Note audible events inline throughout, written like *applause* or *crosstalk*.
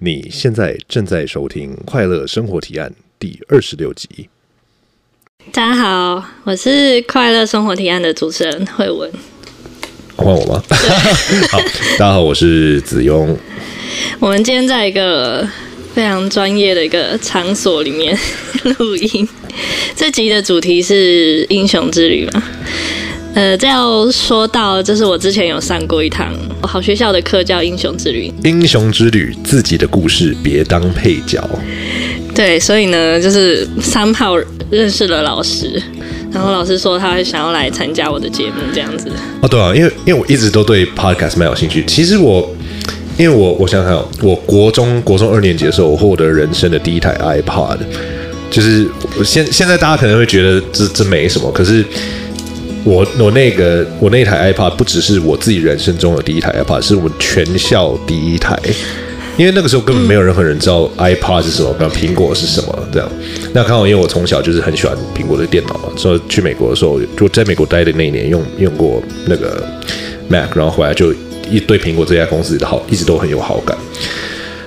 你现在正在收听《快乐生活提案》第二十六集。大家好，我是《快乐生活提案》的主持人慧文。换我吗？*laughs* 好，大家好，我是子庸。我们今天在一个非常专业的一个场所里面录音。这集的主题是英雄之旅嘛？呃，这要说到，就是我之前有上过一堂好学校的课，叫《英雄之旅》。英雄之旅，自己的故事别当配角。对，所以呢，就是三炮认识了老师，然后老师说他想要来参加我的节目，这样子。哦，对啊，因为因为我一直都对 podcast 蛮有兴趣。其实我，因为我我想想，我国中国中二年级的时候，我获得人生的第一台 iPod，就是现现在大家可能会觉得这这没什么，可是。我我那个我那台 iPad 不只是我自己人生中的第一台 iPad，是我们全校第一台，因为那个时候根本没有任何人知道 iPad 是什么，跟苹果是什么这样。那刚好因为我从小就是很喜欢苹果的电脑嘛，所以去美国的时候就在美国待的那一年用用过那个 Mac，然后回来就一对苹果这家公司的好一直都很有好感。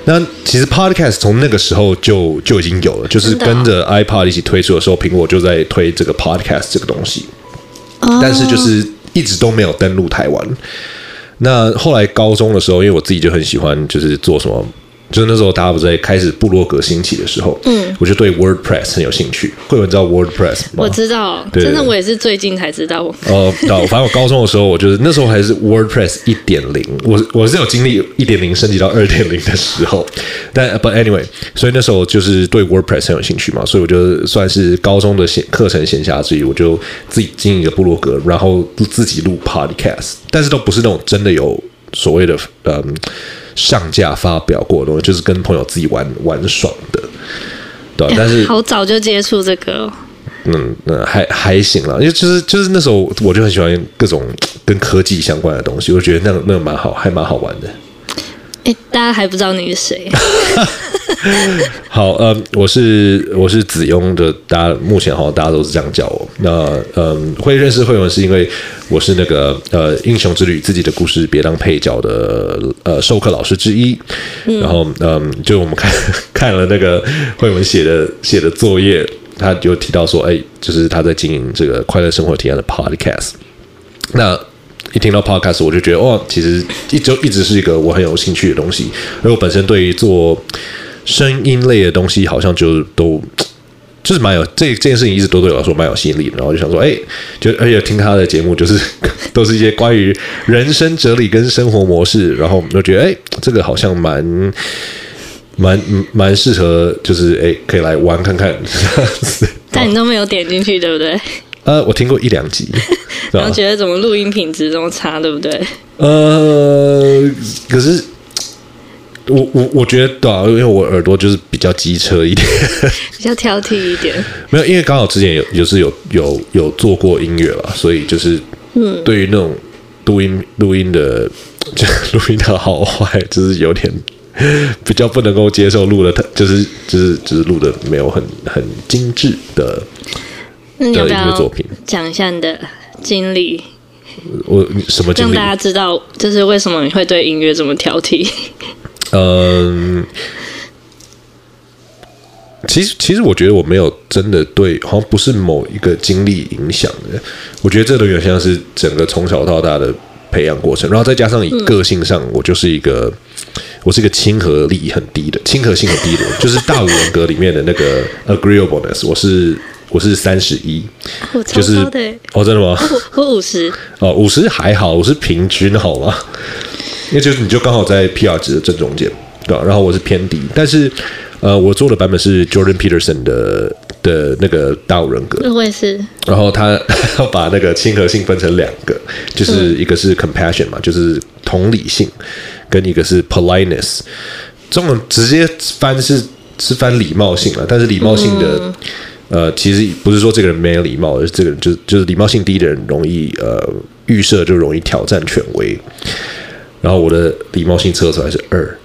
那其实 Podcast 从那个时候就就已经有了，就是跟着 iPad 一起推出的时候，苹果就在推这个 Podcast 这个东西。但是就是一直都没有登陆台湾。那后来高中的时候，因为我自己就很喜欢，就是做什么。就是那时候大家不是在开始部落格兴起的时候，嗯，我就对 WordPress 很有兴趣。慧文知道 WordPress 吗？我知道，对真的我也是最近才知道。哦，反正我高中的时候，我就是那时候还是 WordPress 一点零，我我是有经历一点零升级到二点零的时候。但 But anyway，所以那时候就是对 WordPress 很有兴趣嘛，所以我就算是高中的闲课程闲暇之余，我就自己经营一个部落格，然后自己录 Podcast，但是都不是那种真的有所谓的嗯。上架发表过的东西，就是跟朋友自己玩玩爽的，对啊？*laughs* 但是好早就接触这个，哦，嗯那，还还行啦，因为就是就是那时候我就很喜欢各种跟科技相关的东西，我觉得那个那个蛮好，还蛮好玩的。哎，大家还不知道你是谁？*laughs* 好，呃，我是我是子庸的，大家目前好像大家都是这样叫我。那嗯，会认识慧文是因为我是那个呃英雄之旅自己的故事别当配角的呃授课老师之一。嗯、然后嗯，就我们看 *laughs* 看了那个慧文写的写的作业，他就提到说，哎，就是他在经营这个快乐生活提案的 podcast。那一听到 podcast，我就觉得哦，其实一直一直是一个我很有兴趣的东西。而我本身对于做声音类的东西，好像就都就是蛮有这这件事情，一直都对我来说蛮有吸引力的。然后就想说，哎，就而且听他的节目，就是 *laughs* 都是一些关于人生哲理跟生活模式。然后我就觉得，哎，这个好像蛮蛮蛮适合，就是哎，可以来玩看看。但你都没有点进去，对不对？呃，我听过一两集，然后觉得怎么录音品质这么差，对不对？呃，可是我我我觉得对啊，因为我耳朵就是比较机车一点，*laughs* *laughs* 比较挑剔一点。没有，因为刚好之前有就是有有有做过音乐了，所以就是嗯，对于那种录音录音的，就 *laughs* 录音的好坏，就是有点比较不能够接受录的，就是就是就是录的没有很很精致的。那你要不要讲一下你的经历？我什么经历？让大家知道，就是为什么你会对音乐这么挑剔？*laughs* 嗯，其实其实我觉得我没有真的对，好像不是某一个经历影响的。我觉得这都有点像是整个从小到大的培养过程，然后再加上以个性上，我就是一个、嗯、我是一个亲和力很低的亲和性很低的人，就是大五人格里面的那个 agreeableness，我是。我是三十一，就是哦，真的吗？我五十哦，五十还好，我是平均好吗？因为就是你就刚好在 PR 值的正中间，对吧？然后我是偏低，但是呃，我做的版本是 Jordan Peterson 的的那个大五人格，我也是。然后他 *laughs* 要把那个亲和性分成两个，就是一个是 compassion 嘛，就是同理性，跟一个是 politeness。这种直接翻是是翻礼貌性了，但是礼貌性的。嗯呃，其实不是说这个人没有礼貌，而是这个人就就是礼貌性低的人容易呃预设就容易挑战权威。然后我的礼貌性测出来是二，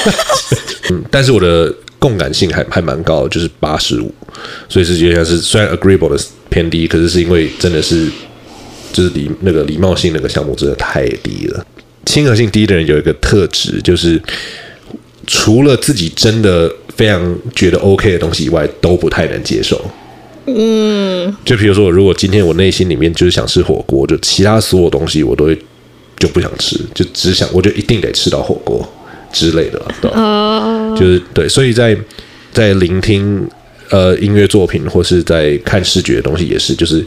*laughs* 嗯，但是我的共感性还还蛮高，就是八十五，所以是觉得是虽然 agreeable 的偏低，可是是因为真的是就是礼那个礼貌性那个项目真的太低了。亲和性低的人有一个特质就是。除了自己真的非常觉得 OK 的东西以外，都不太能接受。嗯，就比如说，如果今天我内心里面就是想吃火锅，就其他所有东西我都会就不想吃，就只想我就一定得吃到火锅之类的，对吧？哦，就是对，所以在在聆听呃音乐作品或是在看视觉的东西也是，就是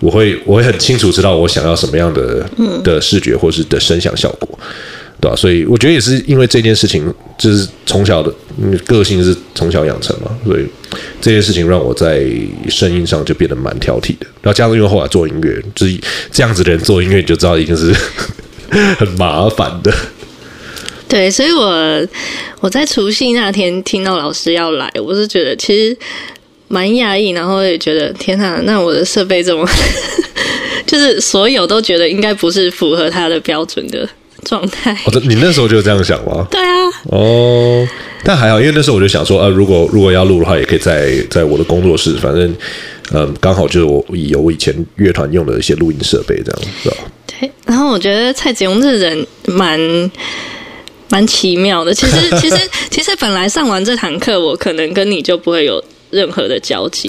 我会我会很清楚知道我想要什么样的的视觉或是的声响效果。对吧、所以我觉得也是因为这件事情，就是从小的个性是从小养成嘛，所以这件事情让我在声音上就变得蛮挑剔的。然后加上因为后来做音乐，就是这样子的人做音乐，你就知道一定是 *laughs* 很麻烦的。对，所以我我在除夕那天听到老师要来，我是觉得其实蛮讶异，然后也觉得天哪，那我的设备这么，*laughs* 就是所有都觉得应该不是符合他的标准的。状态，哦，你那时候就这样想吗？对啊。哦，但还好，因为那时候我就想说，呃，如果如果要录的话，也可以在在我的工作室，反正，嗯，刚好就是我有我以前乐团用的一些录音设备，这样，是吧？对。然后我觉得蔡子雍这人蛮蛮奇妙的。其实，*laughs* 其实，其实本来上完这堂课，我可能跟你就不会有任何的交集，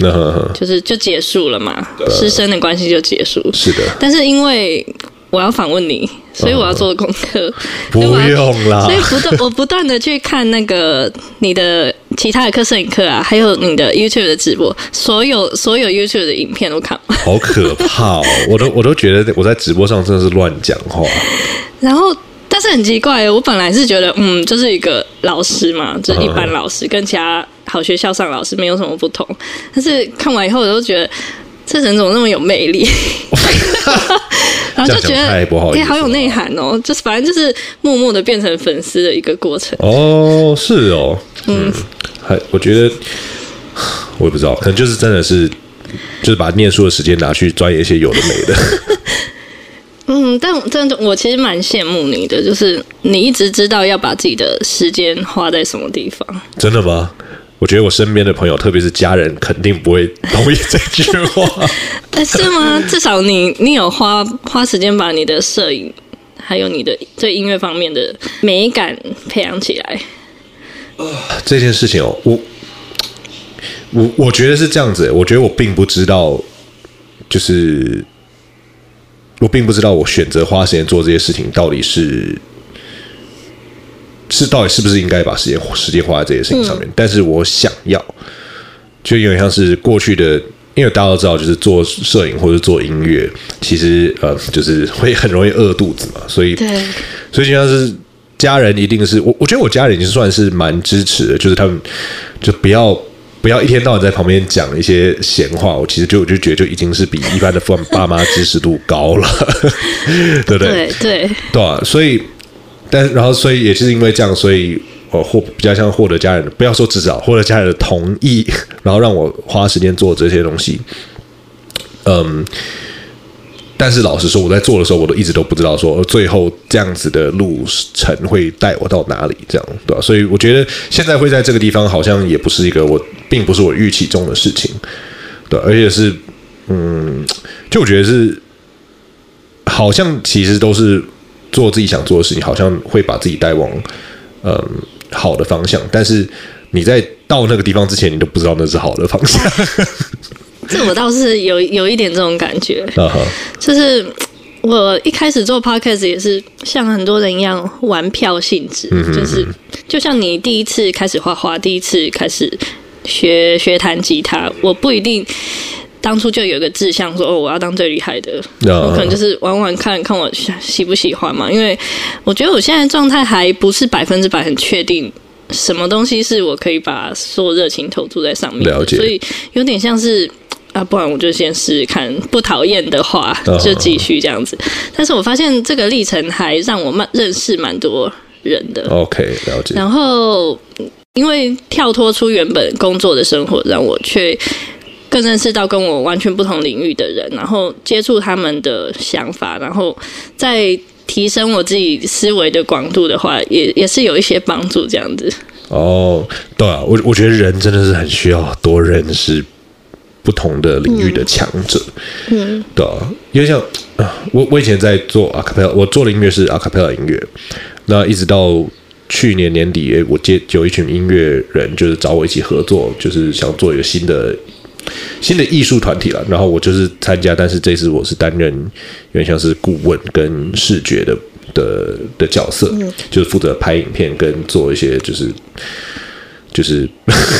就是就结束了嘛，师生的关系就结束。是的。但是因为我要访问你，所以我要做功课。嗯、不用啦，所以不断 *laughs* 我不断的去看那个你的其他的课，摄影课啊，还有你的 YouTube 的直播，所有所有 YouTube 的影片都看。*laughs* 好可怕哦！我都我都觉得我在直播上真的是乱讲话。*laughs* 然后，但是很奇怪，我本来是觉得，嗯，就是一个老师嘛，就是一般老师，跟其他好学校上老师没有什么不同。但是看完以后，我都觉得这人怎么那么有魅力？*laughs* 然后就觉得哎、欸，好有内涵哦！就是反正就是默默的变成粉丝的一个过程哦，是哦，嗯，还我觉得我也不知道，可能就是真的是就是把念书的时间拿去钻研一些有的没的。*laughs* 嗯，但但我其实蛮羡慕你的，就是你一直知道要把自己的时间花在什么地方。真的吗？我觉得我身边的朋友，特别是家人，肯定不会同意这句话。*laughs* 是吗？至少你你有花花时间把你的摄影，还有你的对音乐方面的美感培养起来。这件事情哦，我我我觉得是这样子。我觉得我并不知道，就是我并不知道我选择花时间做这些事情到底是。是到底是不是应该把时间时间花在这些事情上面？嗯、但是我想要，就有点像是过去的，因为大家都知道，就是做摄影或者做音乐，其实呃，就是会很容易饿肚子嘛。所以，对所以就像是家人一定是我，我觉得我家人已经算是蛮支持的，就是他们就不要不要一天到晚在旁边讲一些闲话。我其实就我就觉得就已经是比一般的父爸妈支持度高了，*laughs* 对不对？对对对啊，所以。但然后，所以也是因为这样，所以我获比较像获得家人的，不要说至少获得家人的同意，然后让我花时间做这些东西。嗯，但是老实说，我在做的时候，我都一直都不知道说最后这样子的路程会带我到哪里，这样对吧？所以我觉得现在会在这个地方，好像也不是一个我，并不是我预期中的事情，对，而且是嗯，就我觉得是好像其实都是。做自己想做的事情，好像会把自己带往嗯好的方向，但是你在到那个地方之前，你都不知道那是好的方向。*laughs* 这我倒是有有一点这种感觉，uh huh. 就是我一开始做 podcast 也是像很多人一样玩票性质，就是就像你第一次开始画画，第一次开始学学弹吉他，我不一定。当初就有一个志向，说哦，我要当最厉害的。Uh, 我可能就是玩玩看看我喜不喜欢嘛。因为我觉得我现在状态还不是百分之百很确定，什么东西是我可以把所有热情投注在上面的。了解。所以有点像是啊，不然我就先试试看，不讨厌的话就继续这样子。Uh, 但是我发现这个历程还让我慢认识蛮多人的。OK，了解。然后因为跳脱出原本工作的生活，让我却。更认识到跟我完全不同领域的人，然后接触他们的想法，然后再提升我自己思维的广度的话，也也是有一些帮助。这样子。哦，对啊，我我觉得人真的是很需要多认识不同的领域的强者。嗯，嗯对啊，因为像我我以前在做阿卡贝拉，我做的音乐是阿卡贝拉音乐，那一直到去年年底，诶，我接有一群音乐人，就是找我一起合作，就是想做一个新的新的艺术团体了。然后我就是参加，但是这次我是担任有点像是顾问跟视觉的的的角色，嗯、就是负责拍影片跟做一些就是就是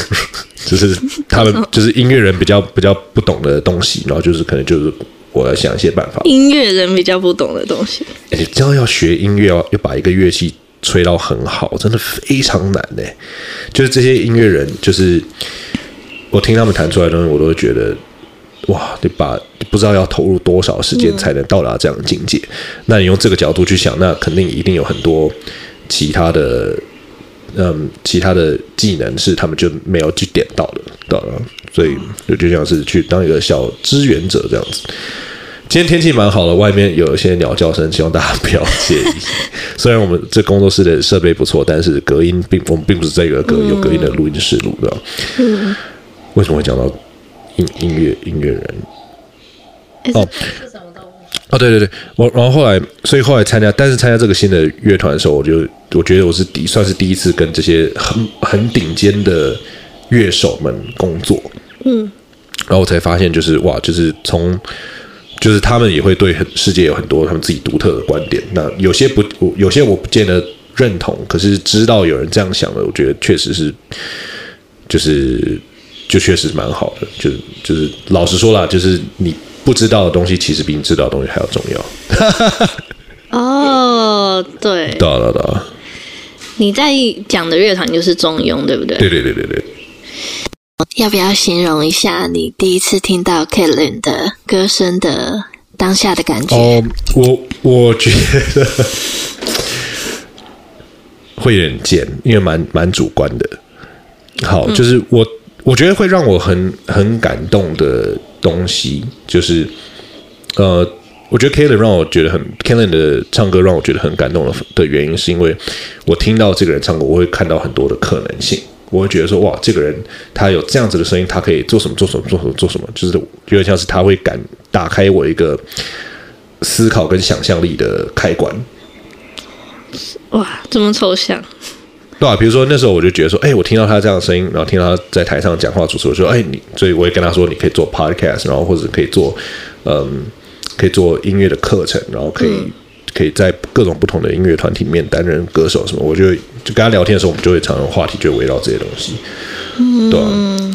*laughs* 就是他们 *laughs* 就是音乐人比较比较不懂的东西，然后就是可能就是。我要想一些办法。音乐人比较不懂的东西，哎、欸，这样要学音乐，要要把一个乐器吹到很好，真的非常难呢。就是这些音乐人，就是我听他们弹出来的东西，我都会觉得，哇，你把不知道要投入多少时间才能到达这样的境界。那你用这个角度去想，那肯定一定有很多其他的，嗯，其他的技能是他们就没有去点到的，到了。所以就就像是去当一个小支援者这样子。今天天气蛮好的，外面有一些鸟叫声，希望大家不要介意。虽然我们这工作室的设备不错，但是隔音并我们并不是这个隔有隔音的录音室录的。嗯。为什么会讲到音音乐音乐人？哦哦，对对对，我然后后来，所以后来参加，但是参加这个新的乐团的时候，我就我觉得我是第算是第一次跟这些很很顶尖的乐手们工作。嗯，然后我才发现，就是哇，就是从，就是他们也会对世界有很多他们自己独特的观点。那有些不，有些我不见得认同，可是知道有人这样想的，我觉得确实是，就是就确实是蛮好的。就是就是老实说啦，就是你不知道的东西，其实比你知道的东西还要重要。*laughs* 哦，对，对了对了，你在讲的乐团就是中庸，对不对？对对对对对。要不要形容一下你第一次听到 Kaitlyn 的歌声的当下的感觉？哦，我我觉得 *laughs* 会有点贱，因为蛮蛮主观的。好，就是我我觉得会让我很很感动的东西，就是呃，我觉得 Kaitlyn 让我觉得很 Kaitlyn 的唱歌让我觉得很感动的的原因，是因为我听到这个人唱歌，我会看到很多的可能性。我会觉得说，哇，这个人他有这样子的声音，他可以做什么？做什么？做什么？做什么？就是有点像是他会敢打开我一个思考跟想象力的开关。哇，这么抽象？对啊，比如说那时候我就觉得说，哎，我听到他这样的声音，然后听到他在台上讲话主持，我说，哎，你，所以我也跟他说，你可以做 podcast，然后或者可以做，嗯，可以做音乐的课程，然后可以。嗯。可以在各种不同的音乐团体里面担任歌手什么，我就就跟他聊天的时候，我们就会常常话题就围绕这些东西，嗯，对啊，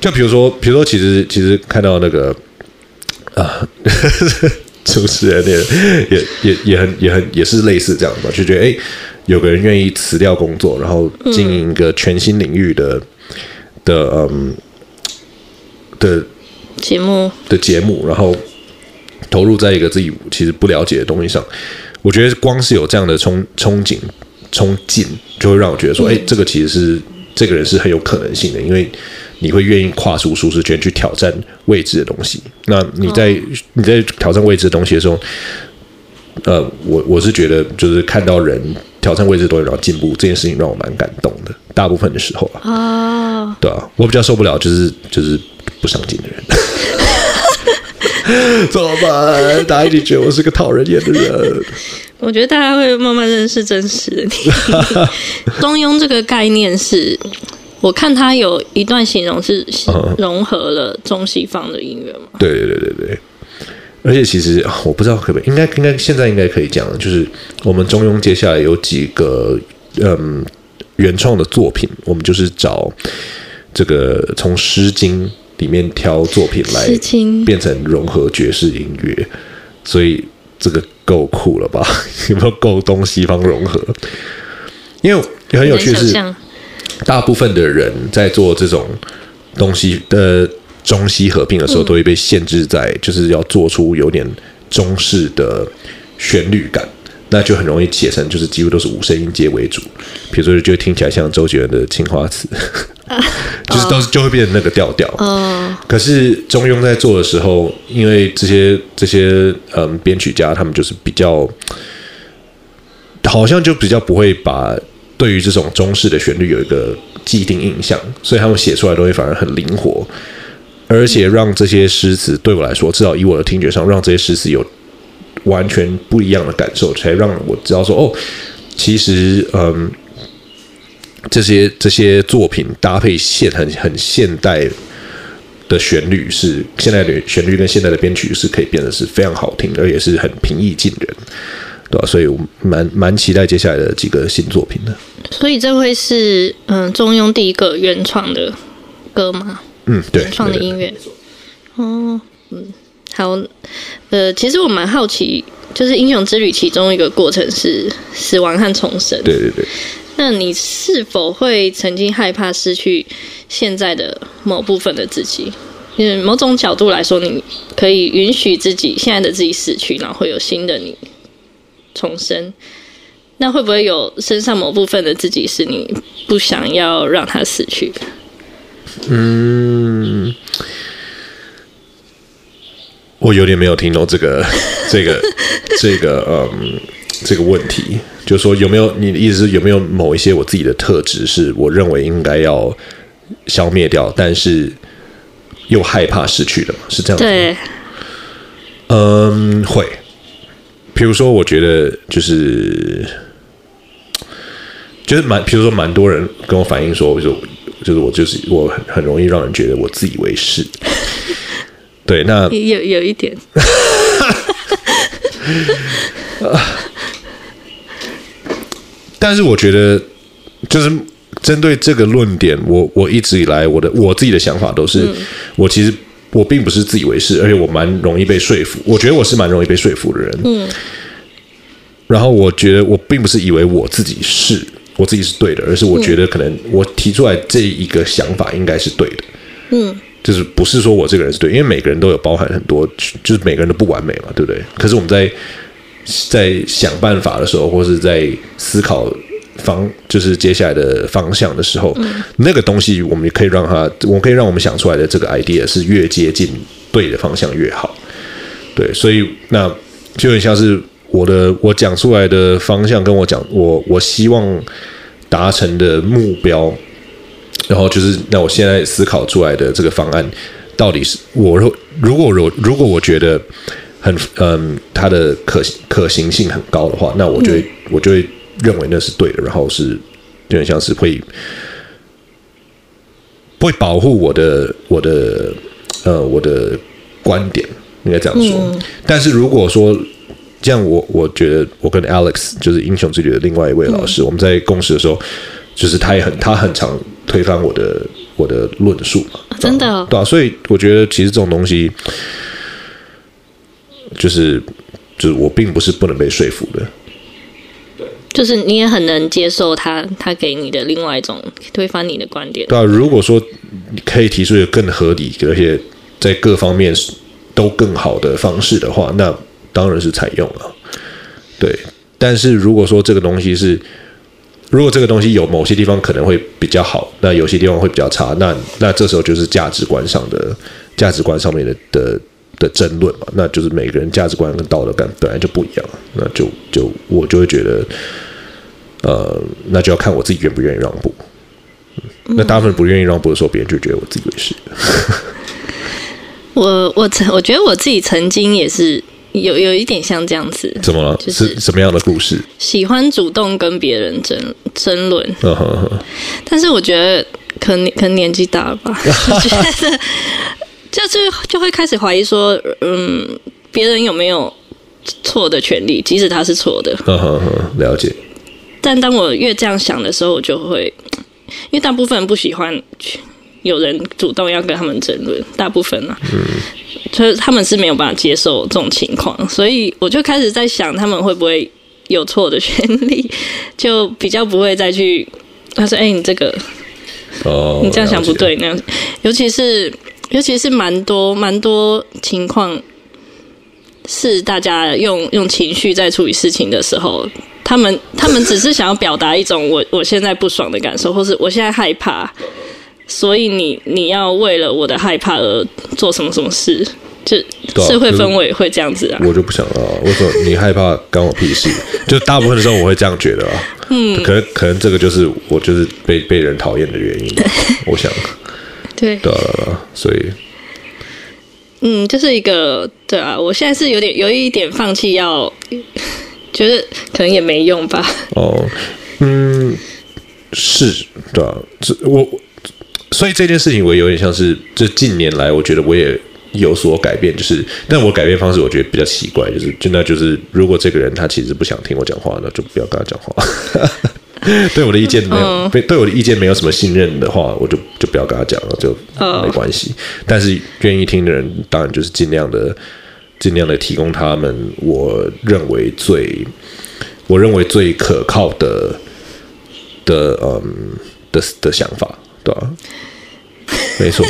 就比如说，比如说，其实其实看到那个啊，*laughs* 主持人也也也也很也很也是类似这样嘛，就觉得哎，有个人愿意辞掉工作，然后经营一个全新领域的的嗯的节目的节目，然后。投入在一个自己其实不了解的东西上，我觉得光是有这样的憧憧憬、冲劲，就会让我觉得说，哎、欸，这个其实是这个人是很有可能性的，因为你会愿意跨出舒适圈去挑战未知的东西。那你在、哦、你在挑战未知的东西的时候，呃，我我是觉得就是看到人挑战未知的东西然后进步这件事情让我蛮感动的。大部分的时候啊，哦、对啊，我比较受不了就是就是不上进的人。*laughs* 怎么办？大家一定觉得我是个讨人厌的人。我觉得大家会慢慢认识真实的你。*laughs* 中庸这个概念是，我看他有一段形容是融合了中西方的音乐嘛？对对对对对。而且其实我不知道可不可以，应该应该现在应该可以讲，就是我们中庸接下来有几个嗯原创的作品，我们就是找这个从《诗经》。里面挑作品来变成融合爵士音乐，所以这个够酷了吧？*laughs* 有没有够东西方融合？因为很有趣是，大部分的人在做这种东西的中西合并的时候，都会被限制在就是要做出有点中式的旋律感。那就很容易写成，就是几乎都是五声音阶为主，比如说就听起来像周杰伦的《青花瓷》，*laughs* 就是都是就会变成那个调调。哦。可是中庸在做的时候，因为这些这些嗯编曲家他们就是比较，好像就比较不会把对于这种中式的旋律有一个既定印象，所以他们写出来的东西反而很灵活，而且让这些诗词对我来说，至少以我的听觉上，让这些诗词有。完全不一样的感受，才让我知道说哦，其实嗯，这些这些作品搭配现很很现代的旋律，是现在的旋律跟现在的编曲是可以变得是非常好听，而且是很平易近人，对吧、所以我蛮蛮期待接下来的几个新作品的。所以这会是嗯中庸第一个原创的歌吗？嗯，对，原创的音乐。哦，嗯，好，呃，其实我蛮好奇，就是《英雄之旅》其中一个过程是死亡和重生。对对对。那你是否会曾经害怕失去现在的某部分的自己？因为某种角度来说，你可以允许自己现在的自己死去，然后会有新的你重生。那会不会有身上某部分的自己是你不想要让他死去？嗯。我有点没有听懂这个、*laughs* 这个、这个，嗯，这个问题，就是说有没有你的意思是有没有某一些我自己的特质是我认为应该要消灭掉，但是又害怕失去的吗？是这样子？对，嗯，会。比如说，我觉得就是就是蛮，比如说蛮多人跟我反映说，就就是我就是我很很容易让人觉得我自以为是。*laughs* 对，那 *laughs* 有有一点，*laughs* 但是我觉得，就是针对这个论点，我我一直以来我的我自己的想法都是，嗯、我其实我并不是自以为是，而且我蛮容易被说服。我觉得我是蛮容易被说服的人。嗯，然后我觉得我并不是以为我自己是我自己是对的，而是我觉得可能我提出来这一个想法应该是对的。嗯。就是不是说我这个人是对，因为每个人都有包含很多，就是每个人都不完美嘛，对不对？可是我们在在想办法的时候，或是在思考方，就是接下来的方向的时候，嗯、那个东西我们也可以让它，我可以让我们想出来的这个 idea 是越接近对的方向越好。对，所以那就很像是我的我讲出来的方向，跟我讲我我希望达成的目标。然后就是，那我现在思考出来的这个方案，到底是我如果如如果我觉得很嗯，它的可可行性很高的话，那我就会、嗯、我就会认为那是对的，然后是有点像是会会保护我的我的呃我的观点，应该这样说。嗯、但是如果说这样我，我我觉得我跟 Alex 就是英雄之旅的另外一位老师，嗯、我们在共事的时候，就是他也很他很常。推翻我的我的论述嘛？真的、哦、对啊，所以我觉得其实这种东西，就是就是我并不是不能被说服的。对，就是你也很能接受他他给你的另外一种推翻你的观点。对啊，如果说你可以提出一个更合理而且在各方面都更好的方式的话，那当然是采用了。对，但是如果说这个东西是。如果这个东西有某些地方可能会比较好，那有些地方会比较差，那那这时候就是价值观上的价值观上面的的的争论嘛，那就是每个人价值观跟道德感本来就不一样，那就就我就会觉得，呃，那就要看我自己愿不愿意让步。那大部分不愿意让步的时候，别人就觉得我自以为是。我我曾我觉得我自己曾经也是。有有一点像这样子，怎么了？就是什么样的故事？喜欢主动跟别人争争论，但是我觉得可能可能年纪大了吧，*laughs* 我觉得就是就会开始怀疑说，嗯，别人有没有错的权利，即使他是错的。了解。但当我越这样想的时候，我就会，因为大部分人不喜欢有人主动要跟他们争论，大部分啊。嗯。就是他们是没有办法接受这种情况，所以我就开始在想，他们会不会有错的权利，就比较不会再去他说：“哎、欸，你这个哦，你这样想不对。”那样，尤其是尤其是蛮多蛮多情况，是大家用用情绪在处理事情的时候，他们他们只是想要表达一种我我现在不爽的感受，或是我现在害怕。所以你你要为了我的害怕而做什么什么事，就社会氛围会这样子啊。我就不想啊，我说你害怕关我屁事，*laughs* 就大部分的时候我会这样觉得啊。嗯，可能可能这个就是我就是被被人讨厌的原因。*laughs* 我想，对，对啊，所以，嗯，就是一个对啊，我现在是有点有一点放弃，要觉得可能也没用吧。哦，嗯。是，对啊，这我所以这件事情我有点像是这近年来，我觉得我也有所改变，就是但我改变方式我觉得比较奇怪，就是就那就是如果这个人他其实不想听我讲话，那就不要跟他讲话。对我的意见没有，对我的意见没有什么信任的话，我就就不要跟他讲了，就没关系。但是愿意听的人，当然就是尽量的尽量的提供他们我认为最我认为最可靠的的嗯的的想法，对啊？没错，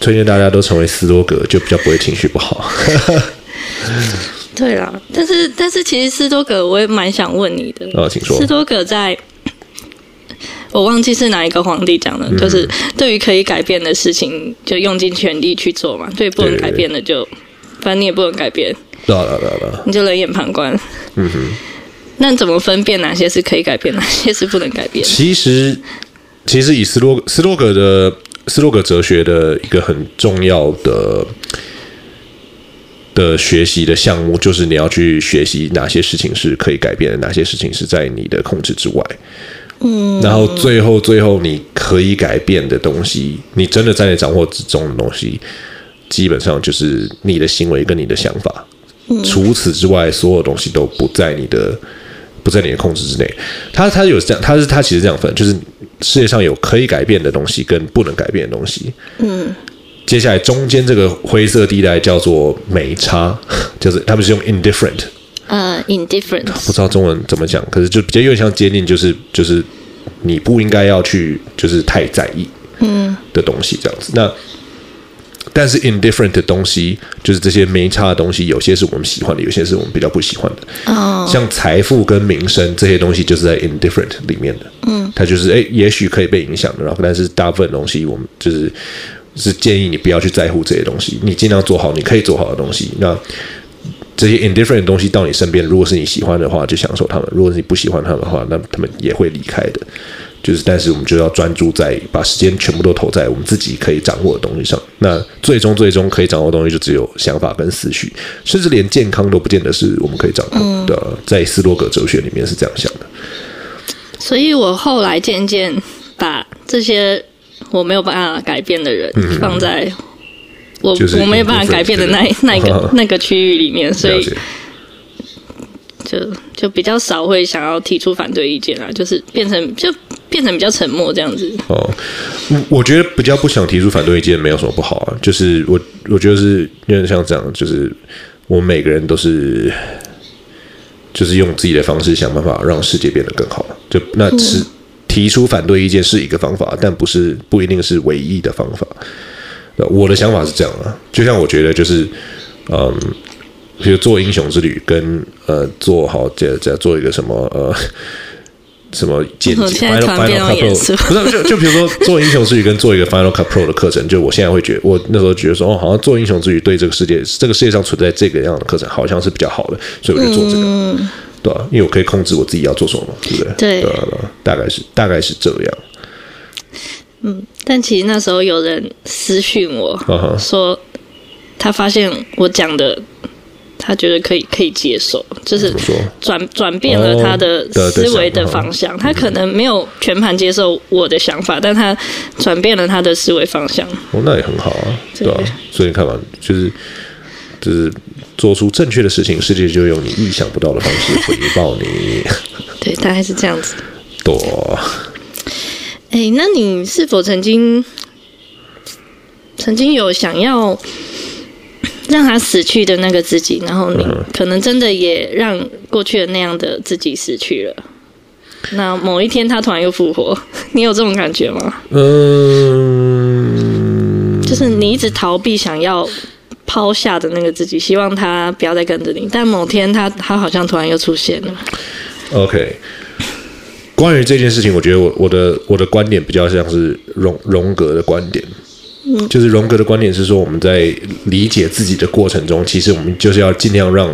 推荐大家都成为斯多格，就比较不会情绪不好。*laughs* 对啦，但是但是其实斯多葛我也蛮想问你的啊，请说。斯多葛在，我忘记是哪一个皇帝讲的，嗯、就是对于可以改变的事情，就用尽全力去做嘛；对不能改变的就，就反正你也不能改变，对对对对，你就冷眼旁观。嗯哼，那怎么分辨哪些是可以改变，哪些是不能改变？其实，其实以斯洛斯洛格的斯洛格哲学的一个很重要的。的学习的项目就是你要去学习哪些事情是可以改变的，哪些事情是在你的控制之外。嗯，然后最后最后你可以改变的东西，你真的在你掌握之中的东西，基本上就是你的行为跟你的想法。嗯，除此之外，所有东西都不在你的不在你的控制之内。他他有这样，他是他其实这样分，就是世界上有可以改变的东西跟不能改变的东西。嗯。接下来中间这个灰色地带叫做没差，*laughs* 就是他们是用 indifferent，呃、uh,，indifferent，不知道中文怎么讲，可是就比较有点像坚定，就是就是你不应该要去就是太在意，嗯，的东西这样子。嗯、那但是 indifferent 的东西，就是这些没差的东西，有些是我们喜欢的，有些是我们比较不喜欢的。哦，像财富跟名声这些东西，就是在 indifferent 里面的。嗯，它就是哎，也许可以被影响的，然后但是大部分东西我们就是。是建议你不要去在乎这些东西，你尽量做好你可以做好的东西。那这些 indifferent 的东西到你身边，如果是你喜欢的话，就享受他们；如果是你不喜欢他们的话，那他们也会离开的。就是，但是我们就要专注在把时间全部都投在我们自己可以掌握的东西上。那最终最终可以掌握的东西，就只有想法跟思绪，甚至连健康都不见得是我们可以掌控的。嗯、在斯多葛哲学里面是这样想的。所以我后来渐渐把这些。我没有办法改变的人，嗯、放在我、就是、我没有办法改变的那那个、哦、*laughs* 那个区域里面，所以就就比较少会想要提出反对意见啊，就是变成就变成比较沉默这样子。哦，我觉得比较不想提出反对意见没有什么不好啊，就是我我觉得是因为像这样，就是我们每个人都是就是用自己的方式想办法让世界变得更好，就那是。嗯提出反对意见是一个方法，但不是不一定是唯一的方法。我的想法是这样啊，就像我觉得就是，嗯，比如做英雄之旅跟呃做好这这做一个什么呃 *laughs* 什么剪辑 Final Final Cut Pro，*laughs* 不是就就比如说做英雄之旅跟做一个 Final Cut Pro 的课程，就我现在会觉得，我那时候觉得说哦，好像做英雄之旅对这个世界这个世界上存在这个样的课程好像是比较好的，所以我就做这个。嗯对啊，因为我可以控制我自己要做什么，对不对？对，对啊，对啊，大概是大概是这样。嗯，但其实那时候有人私讯我说，他发现我讲的，他觉得可以可以接受，就是转转变了他的思维的方向。他可能没有全盘接受我的想法，但他转变了他的思维方向。哦，那也很好啊，对啊。所以你看嘛，就是就是。做出正确的事情，世界就用你意想不到的方式回报你。*laughs* 对，大概是这样子。多。哎，那你是否曾经曾经有想要让他死去的那个自己，然后你可能真的也让过去的那样的自己死去了？那某一天他突然又复活，你有这种感觉吗？嗯，就是你一直逃避想要。抛下的那个自己，希望他不要再跟着你，但某天他他好像突然又出现了。OK，关于这件事情，我觉得我我的我的观点比较像是荣荣格的观点，就是荣格的观点是说，我们在理解自己的过程中，其实我们就是要尽量让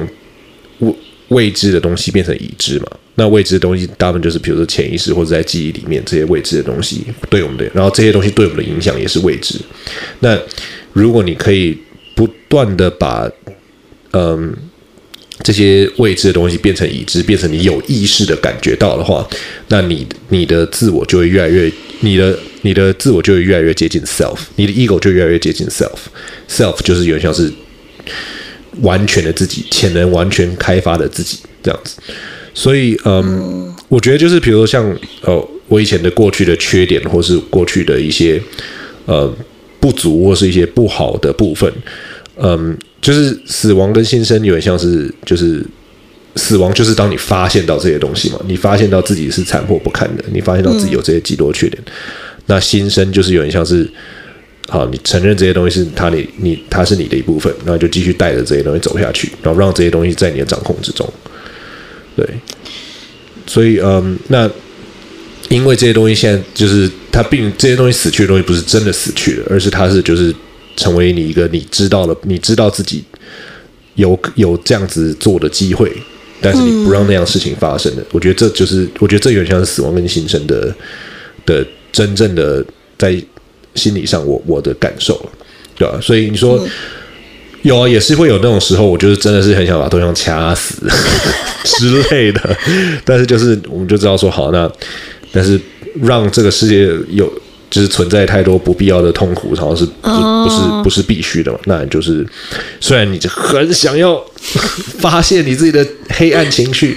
未未知的东西变成已知嘛。那未知的东西，大部分就是比如说潜意识或者在记忆里面这些未知的东西对我们的，然后这些东西对我们的影响也是未知。那如果你可以。不断的把，嗯，这些未知的东西变成已知，变成你有意识的感觉到的话，那你你的自我就会越来越，你的你的自我就会越来越接近 self，你的 ego 就越来越接近 self，self 就是有点像是完全的自己，潜能完全开发的自己这样子。所以，嗯，我觉得就是比如说像哦，我以前的过去的缺点，或是过去的一些呃不足，或是一些不好的部分，嗯。就是死亡跟新生有点像是，就是死亡就是当你发现到这些东西嘛，你发现到自己是残破不堪的，你发现到自己有这些极多缺点，那新生就是有点像是，好，你承认这些东西是他你你他是你的一部分，然后就继续带着这些东西走下去，然后让这些东西在你的掌控之中，对，所以嗯，那因为这些东西现在就是它并这些东西死去的东西不是真的死去了，而是它是就是。成为你一个你知道了，你知道自己有有这样子做的机会，但是你不让那样事情发生的，嗯、我觉得这就是，我觉得这有点像是死亡跟新生的的真正的在心理上我我的感受了，对吧？所以你说、嗯、有啊，也是会有那种时候，我就是真的是很想把对方掐死 *laughs* 之类的，但是就是我们就知道说好，那但是让这个世界有。就是存在太多不必要的痛苦，好像是不不是不是必须的嘛？那就是虽然你就很想要 *laughs* 发泄你自己的黑暗情绪，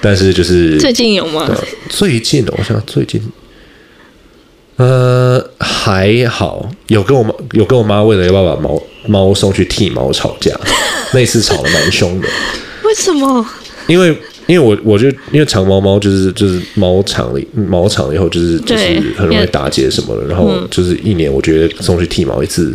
但是就是最近有吗？最近我想最近，呃，还好有跟我妈有跟我妈为了要不要把猫猫送去剃毛吵架，*laughs* 那次吵得蛮凶的。为什么？因为。因为我我就因为长毛猫就是就是猫长了毛长了以后就是就是很容易打结什么的，然后就是一年我觉得送去剃毛一次，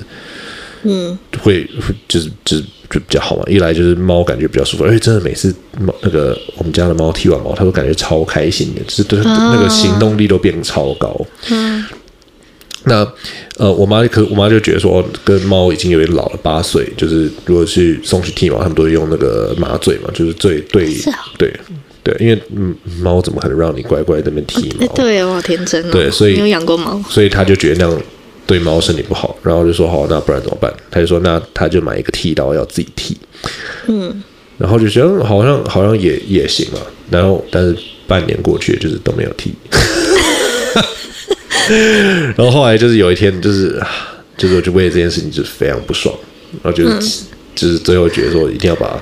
嗯，会会就是就是就比较好嘛。一来就是猫感觉比较舒服，而且真的每次猫那个我们家的猫剃完毛，它都感觉超开心的，就是对那个行动力都变超高。嗯。那呃，我妈可我妈就觉得说，跟猫已经有点老了，八岁，就是如果去送去剃毛，他们都会用那个麻醉嘛，就是最对对对，因为嗯，猫怎么可能让你乖乖在那边剃毛？对，我好天真哦。对，所以没有养过猫，所以他就觉得那样对猫身体不好，然后就说好，那不然怎么办？他就说那他就买一个剃刀要自己剃，嗯，然后就觉得好像好像也也行啊，然后但是半年过去就是都没有剃。*laughs* *laughs* 然后后来就是有一天，就是就是我就为了这件事情就是非常不爽，然后就是、嗯、就是最后觉得说一定要把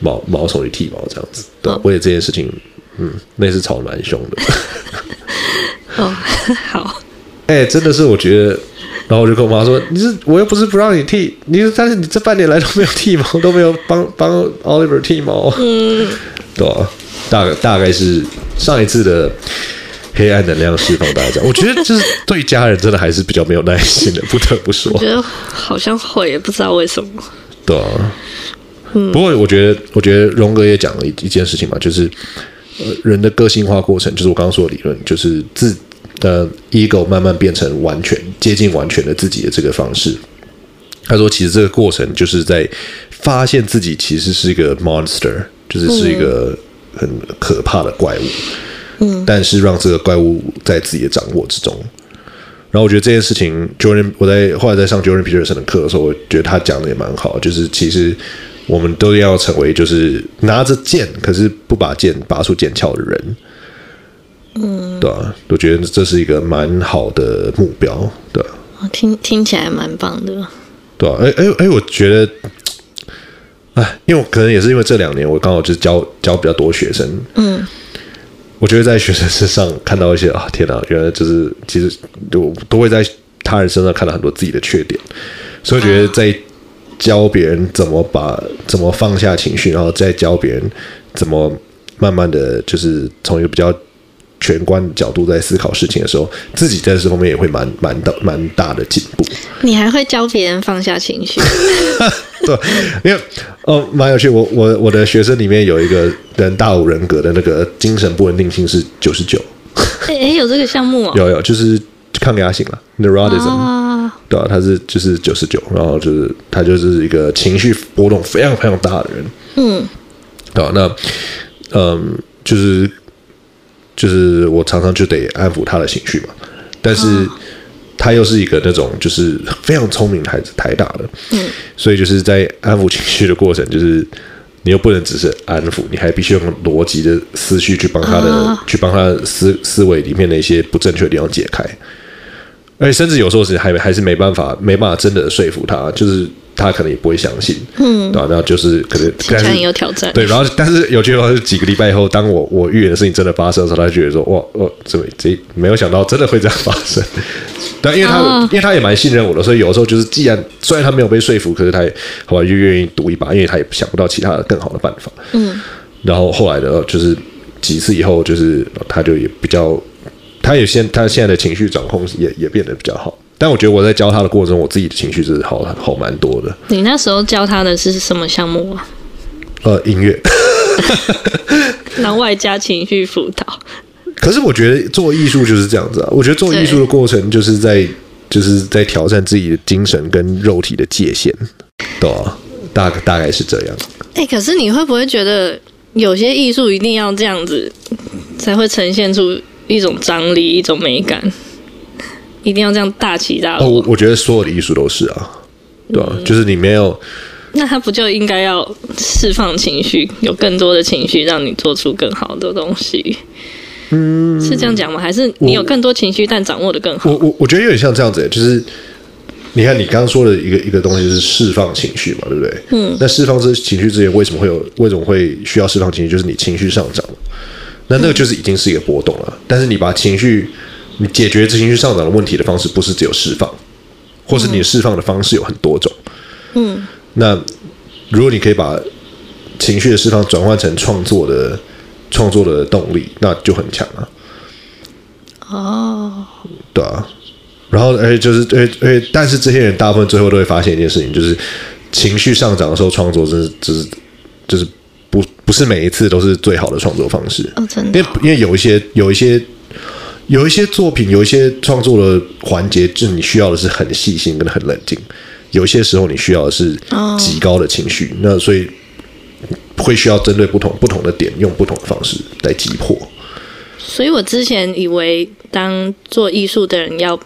毛毛虫去剃毛这样子，对，哦、为了这件事情，嗯，那次吵得蛮凶的。*laughs* 哦，*laughs* 好，哎、欸，真的是我觉得，然后我就跟我妈说，你是我又不是不让你剃，你但是你这半年来都没有剃毛，都没有帮帮 Oliver 剃毛，嗯，对吧？大概大概是上一次的。黑暗能量释放大家，*laughs* 我觉得就是对家人真的还是比较没有耐心的，不得不说。我觉得好像会，也不知道为什么。对啊，嗯。不过我觉得，我觉得荣格也讲了一一件事情嘛，就是呃，人的个性化过程，就是我刚刚说的理论，就是自的 ego 慢慢变成完全接近完全的自己的这个方式。他说，其实这个过程就是在发现自己其实是一个 monster，就是是一个很可怕的怪物。嗯，但是让这个怪物在自己的掌握之中。然后我觉得这件事情，Jordan，我在后来在上 Jordan Peterson 的课的时候，我觉得他讲的也蛮好，就是其实我们都要成为就是拿着剑，可是不把剑拔出剑鞘的人。嗯，对啊，我觉得这是一个蛮好的目标，对吧？听听起来蛮棒的，对啊，哎哎哎，我觉得，哎，因为我可能也是因为这两年我刚好就是教教比较多学生，嗯。我觉得在学生身上看到一些啊，天哪！原来就是其实都都会在他人身上看到很多自己的缺点，所以我觉得在教别人怎么把怎么放下情绪，然后再教别人怎么慢慢的就是从一个比较全观的角度在思考事情的时候，自己在这方面也会蛮蛮大蛮大的进步。你还会教别人放下情绪？*laughs* *laughs* 对，因为哦，蛮有趣。我我我的学生里面有一个人大五人格的那个精神不稳定性是九十九。哎哎，有这个项目哦？有有，就是抗压性了，neuroticism、哦。对啊，他是就是九十九，然后就是他就是一个情绪波动非常非常大的人。嗯。对啊，那嗯，就是就是我常常就得安抚他的情绪嘛，但是。哦他又是一个那种就是非常聪明的孩子，台大的，嗯，所以就是在安抚情绪的过程，就是你又不能只是安抚，你还必须用逻辑的思绪去帮他的，哦、去帮他的思思维里面的一些不正确的地方解开。而且甚至有时候是还还是没办法，没办法真的说服他，就是。他可能也不会相信，嗯，对吧？然后就是可能，但是有挑战，对。然后，但是有句话是几个礼拜以后，当我我预言的事情真的发生的时候，他就觉得说：“哇，我这这没有想到真的会这样发生。*laughs* ”但因为他、哦、因为他也蛮信任我的，所以有的时候就是，既然虽然他没有被说服，可是他也后来就愿意赌一把，因为他也想不到其他的更好的办法。嗯。然后后来的，就是几次以后，就是他就也比较，他也现他现在的情绪掌控也也变得比较好。但我觉得我在教他的过程中，我自己的情绪是好好蛮多的。你那时候教他的是什么项目啊？呃，音乐，*laughs* 然后外加情绪辅导。可是我觉得做艺术就是这样子啊！我觉得做艺术的过程就是在就是在挑战自己的精神跟肉体的界限，对啊，大大概是这样。哎、欸，可是你会不会觉得有些艺术一定要这样子才会呈现出一种张力、一种美感？一定要这样大起大落？哦，我觉得所有的艺术都是啊，对啊？嗯，就是你没有，那他不就应该要释放情绪，有更多的情绪，让你做出更好的东西？嗯，是这样讲吗？还是你有更多情绪，但掌握的更好？我我我觉得有点像这样子，就是你看你刚刚说的一个一个东西是释放情绪嘛，对不对？嗯，那释放这情绪之前为什么会有？为什么会需要释放情绪？就是你情绪上涨，那那个就是已经是一个波动了。嗯，但是你把情绪你解决情绪上涨的问题的方式，不是只有释放，或是你释放的方式有很多种。嗯，那如果你可以把情绪的释放转换成创作的创作的动力，那就很强了。哦，对啊。然后，而且就是，而且，而且，但是这些人大部分最后都会发现一件事情，就是情绪上涨的时候创作，真是，就是，就是不不是每一次都是最好的创作方式。哦，真的。因为因为有一些有一些。有一些作品，有一些创作的环节，就是你需要的是很细心跟很冷静；有些时候，你需要的是极高的情绪。Oh. 那所以会需要针对不同不同的点，用不同的方式来击破。所以我之前以为，当做艺术的人要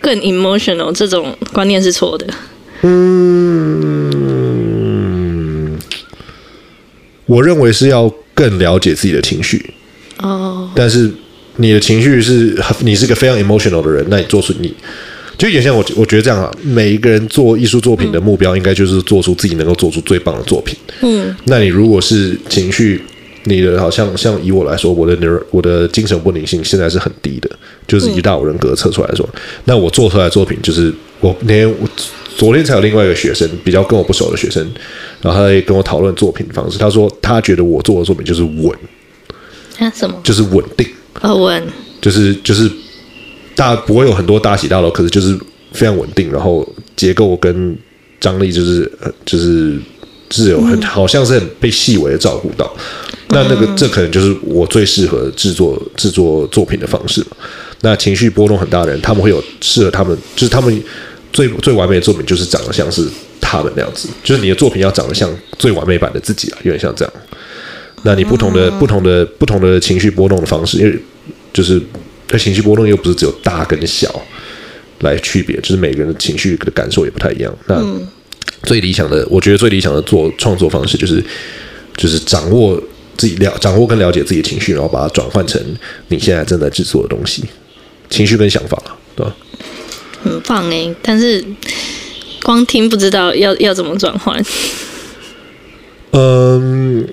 更 emotional，这种观念是错的。嗯，我认为是要更了解自己的情绪。哦，oh. 但是。你的情绪是，你是个非常 emotional 的人，那你做出你，就有点像我，我觉得这样啊。每一个人做艺术作品的目标，应该就是做出自己能够做出最棒的作品。嗯，那你如果是情绪，你的好像像以我来说，我的我的精神不宁性现在是很低的，就是一大我人格测出来说，嗯、那我做出来的作品就是我那天我昨天才有另外一个学生，比较跟我不熟的学生，然后他在跟我讨论作品的方式，他说他觉得我做的作品就是稳，啊什么？就是稳定。呃，稳就是就是大不会有很多大起大落，可是就是非常稳定，然后结构跟张力就是呃就是是有很、嗯、好像是很被细微的照顾到。那那个这可能就是我最适合制作制作作品的方式。那情绪波动很大的人，他们会有适合他们，就是他们最最完美的作品就是长得像是他们那样子，就是你的作品要长得像最完美版的自己啊，有点像这样。那你不同的、不同的、不同的情绪波动的方式，因为就是那情绪波动又不是只有大跟小来区别，就是每个人的情绪的感受也不太一样。那最理想的，我觉得最理想的做创作方式就是就是掌握自己了，掌握跟了解自己的情绪，然后把它转换成你现在正在制作的东西，情绪跟想法，对吧？很棒哎，但是光听不知道要要怎么转换。嗯。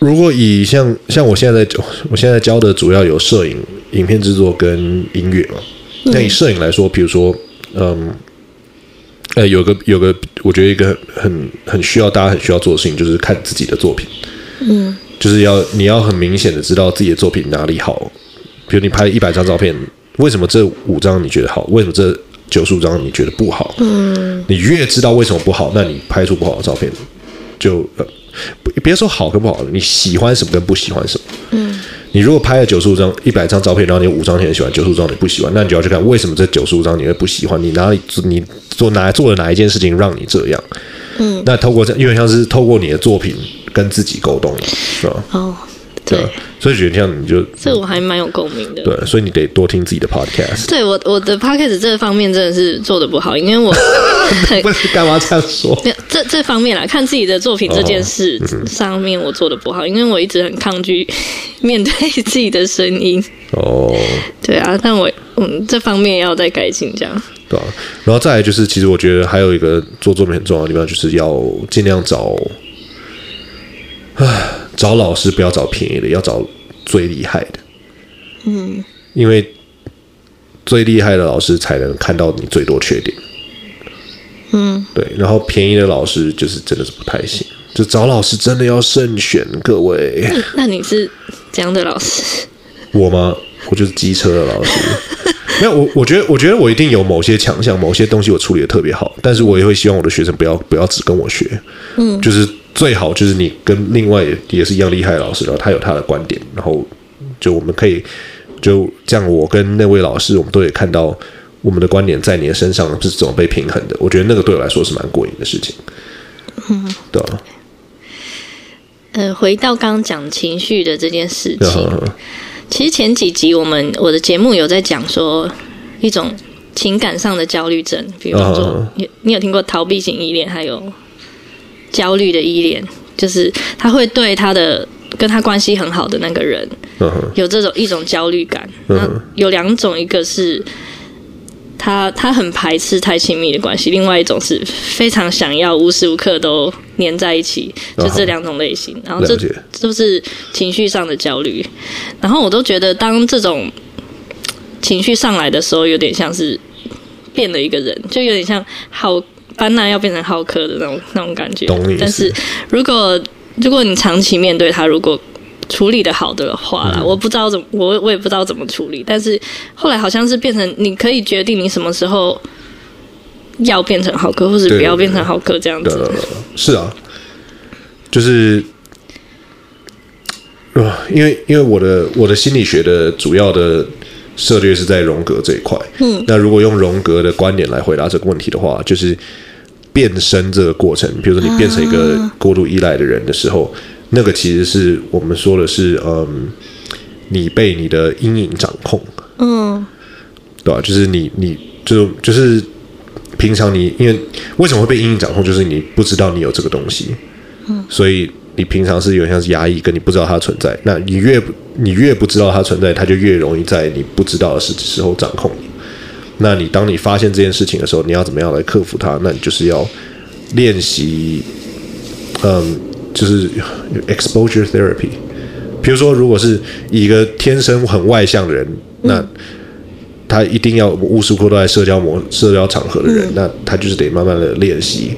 如果以像像我现在我现在教的主要有摄影、影片制作跟音乐嘛。那以摄影来说，比如说，嗯，呃，有个有个，我觉得一个很很需要大家很需要做的事情，就是看自己的作品。嗯，就是要你要很明显的知道自己的作品哪里好。比如你拍一百张照片，为什么这五张你觉得好？为什么这九十五张你觉得不好？嗯，你越知道为什么不好，那你拍出不好的照片就。呃别说好跟不好，你喜欢什么跟不喜欢什么。嗯，你如果拍了九十五张、一百张照片，然后你五张你很喜欢，九十五张你不喜欢，那你就要去看为什么这九十五张你会不喜欢，你哪里你做哪做了哪一件事情让你这样？嗯，那透过这，因为像是透过你的作品跟自己沟通，是吧？哦。对，所以觉得这样你就这我还蛮有共鸣的。对，所以你得多听自己的 podcast。对我我的 podcast 这方面真的是做的不好，因为我 *laughs* 很不是干嘛这样说？这这方面啦，看自己的作品这件事上面我做的不好，因为我一直很抗拒面对自己的声音。哦，对啊，但我嗯这方面要再改进，这样。对啊，然后再来就是，其实我觉得还有一个做作品很重要的地方，就是要尽量找，唉，找老师不要找便宜的，要找最厉害的。嗯，因为最厉害的老师才能看到你最多缺点。嗯，对，然后便宜的老师就是真的是不太行，就找老师真的要慎选，各位。那你是怎样的老师？我吗？我就是机车的老师。没有我，我觉得，我觉得我一定有某些强项，某些东西我处理的特别好，但是我也会希望我的学生不要不要只跟我学，嗯，就是最好就是你跟另外也是一样厉害的老师，然后他有他的观点，然后就我们可以就这样，我跟那位老师，我们都可以看到我们的观点在你的身上是怎么被平衡的，我觉得那个对我来说是蛮过瘾的事情，嗯，对啊，呃，回到刚刚讲情绪的这件事情。其实前几集我们我的节目有在讲说一种情感上的焦虑症，比如说你你有听过逃避型依恋，还有焦虑的依恋，就是他会对他的跟他关系很好的那个人有这种一种焦虑感。那有两种，一个是他他很排斥太亲密的关系，另外一种是非常想要无时无刻都黏在一起，就这两种类型，然后这都是情绪上的焦虑。然后我都觉得，当这种情绪上来的时候，有点像是变了一个人，就有点像浩班纳要变成浩克的那种那种感觉。但是如果如果你长期面对他，如果处理的好的话啦，我不知道怎么，我我也不知道怎么处理。但是后来好像是变成你可以决定你什么时候。要变成浩克，或者不要变成浩克这样子。是啊，就是，呃，因为因为我的我的心理学的主要的策略是在荣格这一块。嗯，那如果用荣格的观点来回答这个问题的话，就是变身这个过程，比如说你变成一个过度依赖的人的时候，啊、那个其实是我们说的是，嗯，你被你的阴影掌控。嗯，对吧？就是你你就就是。平常你因为为什么会被阴影掌控？就是你不知道你有这个东西，嗯，所以你平常是有点像是压抑，跟你不知道它存在。那你越你越不知道它存在，它就越容易在你不知道的时时候掌控你。那你当你发现这件事情的时候，你要怎么样来克服它？那你就是要练习，嗯，就是 exposure therapy。比如说，如果是一个天生很外向的人，那、嗯他一定要无时无刻都在社交模社交场合的人，嗯，那他就是得慢慢的练习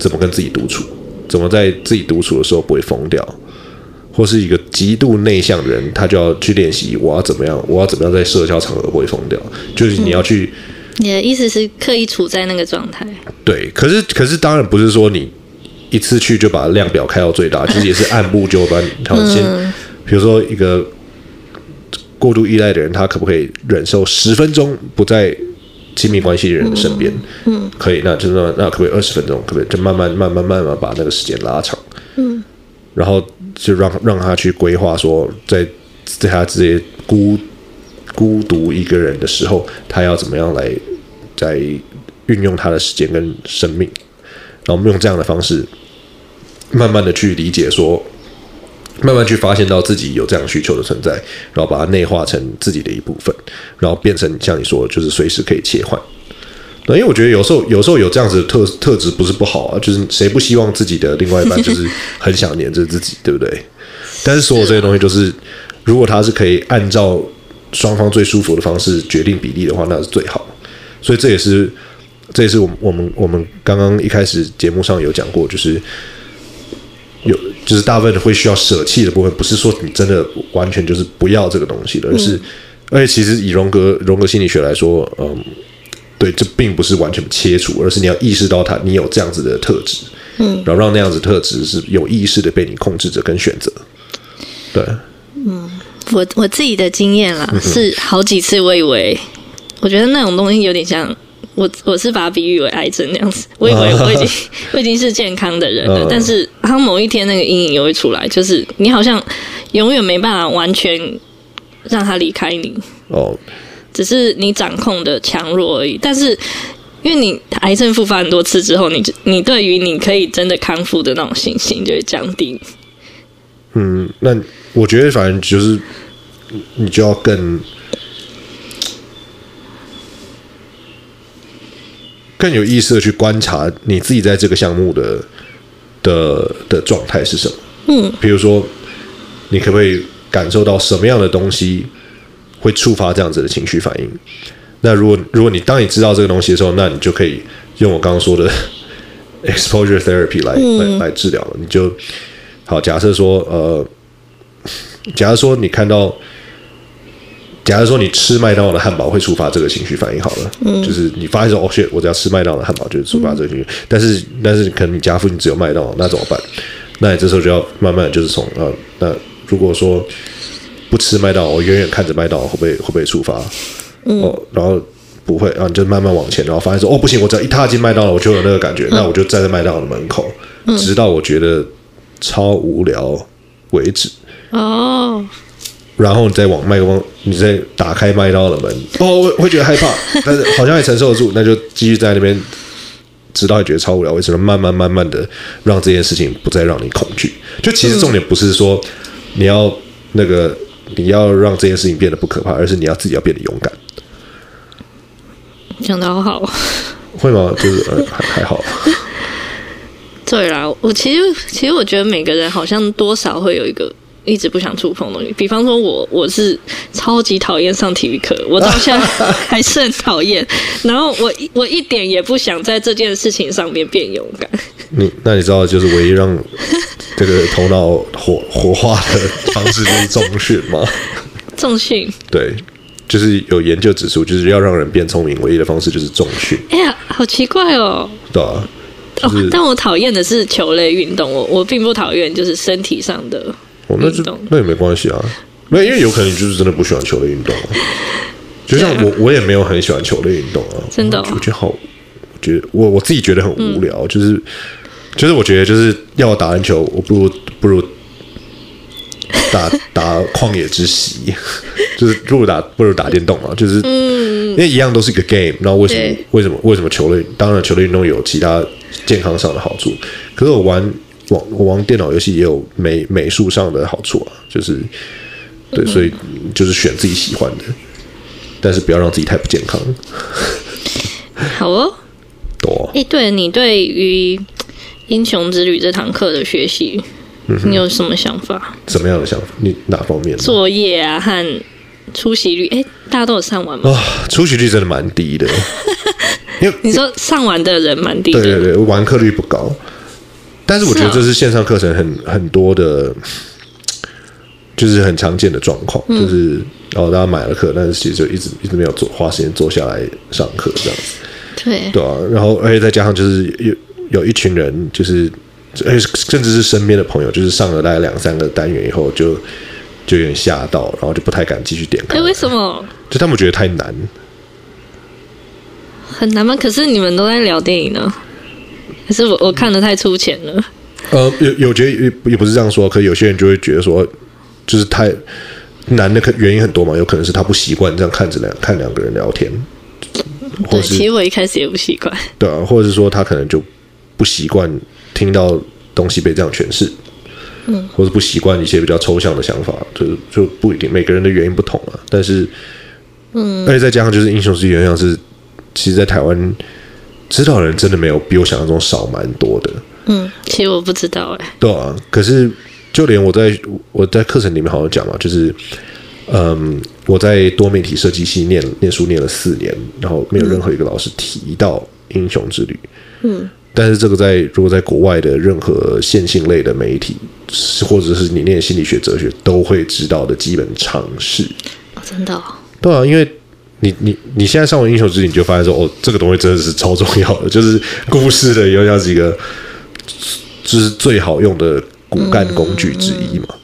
怎么跟自己独处，怎么在自己独处的时候不会疯掉，或是一个极度内向的人，他就要去练习我要怎么样，我要怎么样在社交场合不会疯掉，就是你要去。你的意思是刻意处在那个状态？对，可是可是当然不是说你一次去就把量表开到最大，*laughs* 其实也是按部就班，然后先，比如说一个。过度依赖的人，他可不可以忍受十分钟不在亲密关系的人的身边？嗯，嗯可以，那就那那可不可以二十分钟？可不可以就慢慢慢慢慢慢把那个时间拉长？嗯，然后就让让他去规划说，在在他这些孤孤独一个人的时候，他要怎么样来在运用他的时间跟生命？然后我们用这样的方式，慢慢的去理解说。慢慢去发现到自己有这样需求的存在，然后把它内化成自己的一部分，然后变成像你说，就是随时可以切换。那因为我觉得有时候有时候有这样子的特特质不是不好啊，就是谁不希望自己的另外一半就是 *laughs* 很想黏着自己，对不对？但是所有这些东西都是，如果他是可以按照双方最舒服的方式决定比例的话，那是最好。所以这也是这也是我们我们我们刚刚一开始节目上有讲过，就是。有，就是大部分会需要舍弃的部分，不是说你真的完全就是不要这个东西的，而是，嗯、而且其实以荣格荣格心理学来说，嗯，对，这并不是完全切除，而是你要意识到它，你有这样子的特质，嗯，然后让那样子特质是有意识的被你控制着跟选择，对，嗯，我我自己的经验啦，是好几次我以为，我觉得那种东西有点像。我我是把它比喻为癌症那样子，我以为 *laughs* 我已经我已经是健康的人了，但是他某一天那个阴影又会出来，就是你好像永远没办法完全让他离开你。哦，只是你掌控的强弱而已。但是因为你癌症复发很多次之后，你你对于你可以真的康复的那种信心就会降低。嗯，那我觉得反正就是你就要更更有意识的去观察你自己在这个项目的的的状态是什么。嗯，比如说你可不可以感受到什么样的东西会触发这样子的情绪反应？那如果如果你当你知道这个东西的时候，那你就可以用我刚刚说的 *laughs* exposure therapy 来、嗯、来来治疗了。你就好，假设说呃，假如说你看到，假如说你吃麦当劳的汉堡会触发这个情绪反应，好了，嗯、就是你发现说哦，shit，我只要吃麦当劳的汉堡就是触发这个情绪，嗯、但是但是可能你家附近只有麦当劳，那怎么办？那你这时候就要慢慢就是从呃，那如果说不吃麦当劳，我远远看着麦当劳会不会会不会触发？哦，然后不会，然后你就慢慢往前，然后发现说，哦，不行，我只要一踏进麦当劳，我就有那个感觉，嗯、那我就站在麦当劳的门口，嗯、直到我觉得超无聊为止。哦，然后你再往麦克风，你再打开麦当劳的门，哦，我会觉得害怕，*laughs* 但是好像也承受得住，那就继续在那边，直到你觉得超无聊为止，慢慢慢慢的让这件事情不再让你恐惧。就其实重点不是说你要那个你要让这件事情变得不可怕，而是你要自己要变得勇敢。讲的好好，会吗？就是还还好。*laughs* 对啦，我其实其实我觉得每个人好像多少会有一个一直不想触碰的东西。比方说我我是超级讨厌上体育课，我到现在 *laughs* 还是很讨厌。然后我我一点也不想在这件事情上面变勇敢。你那你知道，就是唯一让 *laughs* 这个头脑活活化的方式就是重训吗？*laughs* 重训对。就是有研究指出，就是要让人变聪明，唯一的方式就是重训。哎呀，好奇怪哦！对啊，就是、哦，但我讨厌的是球类运动，我我并不讨厌就是身体上的。哦，那就那也没关系啊，没有，因为有可能你就是真的不喜欢球类运动。就像我，我也没有很喜欢球类运动啊，真的、哦，我觉得好，我觉得我我自己觉得很无聊，嗯、就是就是我觉得就是要打篮球，我不如不如。打打旷野之息，*laughs* 就是不如打不如打电动嘛，就是因为一样都是一个 game。然后为什么为什么为什么球类？当然球类运动有其他健康上的好处，可是我玩网我玩电脑游戏也有美美术上的好处啊，就是对，所以就是选自己喜欢的，但是不要让自己太不健康。*laughs* 好哦，多哎，对你对于英雄之旅这堂课的学习。你有什么想法？什么样的想法？你哪方面？作业啊，和出席率？哎，大家都有上完吗？啊、哦，出席率真的蛮低的。*laughs* 因为你说上完的人蛮低的，对对对，完课率不高。但是我觉得这是线上课程很、哦、很多的，就是很常见的状况，嗯、就是哦，大家买了课，但是其实就一直一直没有做，花时间坐下来上课这样子。对对啊，然后而且再加上就是有有一群人就是。甚至是身边的朋友，就是上了大概两三个单元以后就，就就有点吓到，然后就不太敢继续点开。哎，为什么？就他们觉得太难，很难吗？可是你们都在聊电影呢，可是我我看的太粗浅了。呃，有有觉得也也不是这样说，可有些人就会觉得说，就是太难的，可原因很多嘛，有可能是他不习惯这样看着两看两个人聊天，对，其实我一开始也不习惯，对啊，或者是说他可能就不习惯。听到东西被这样诠释，嗯，或者不习惯一些比较抽象的想法，就就不一定，每个人的原因不同啊。但是，嗯，而且再加上就是英雄是原，像是其实，在台湾知道的人真的没有比我想象中少蛮多的。嗯，其实我不知道哎、欸。对啊，可是就连我在我在课程里面好像讲嘛，就是嗯，我在多媒体设计系念念书念了四年，然后没有任何一个老师提到英雄之旅。嗯。但是这个在如果在国外的任何线性类的媒体，或者是你念心理学、哲学，都会知道的基本常识。哦，真的哦？对啊，因为你你你现在上完英雄之旅，你就发现说，哦，这个东西真的是超重要的，就是故事的有像是一个，就是最好用的骨干工具之一嘛。嗯、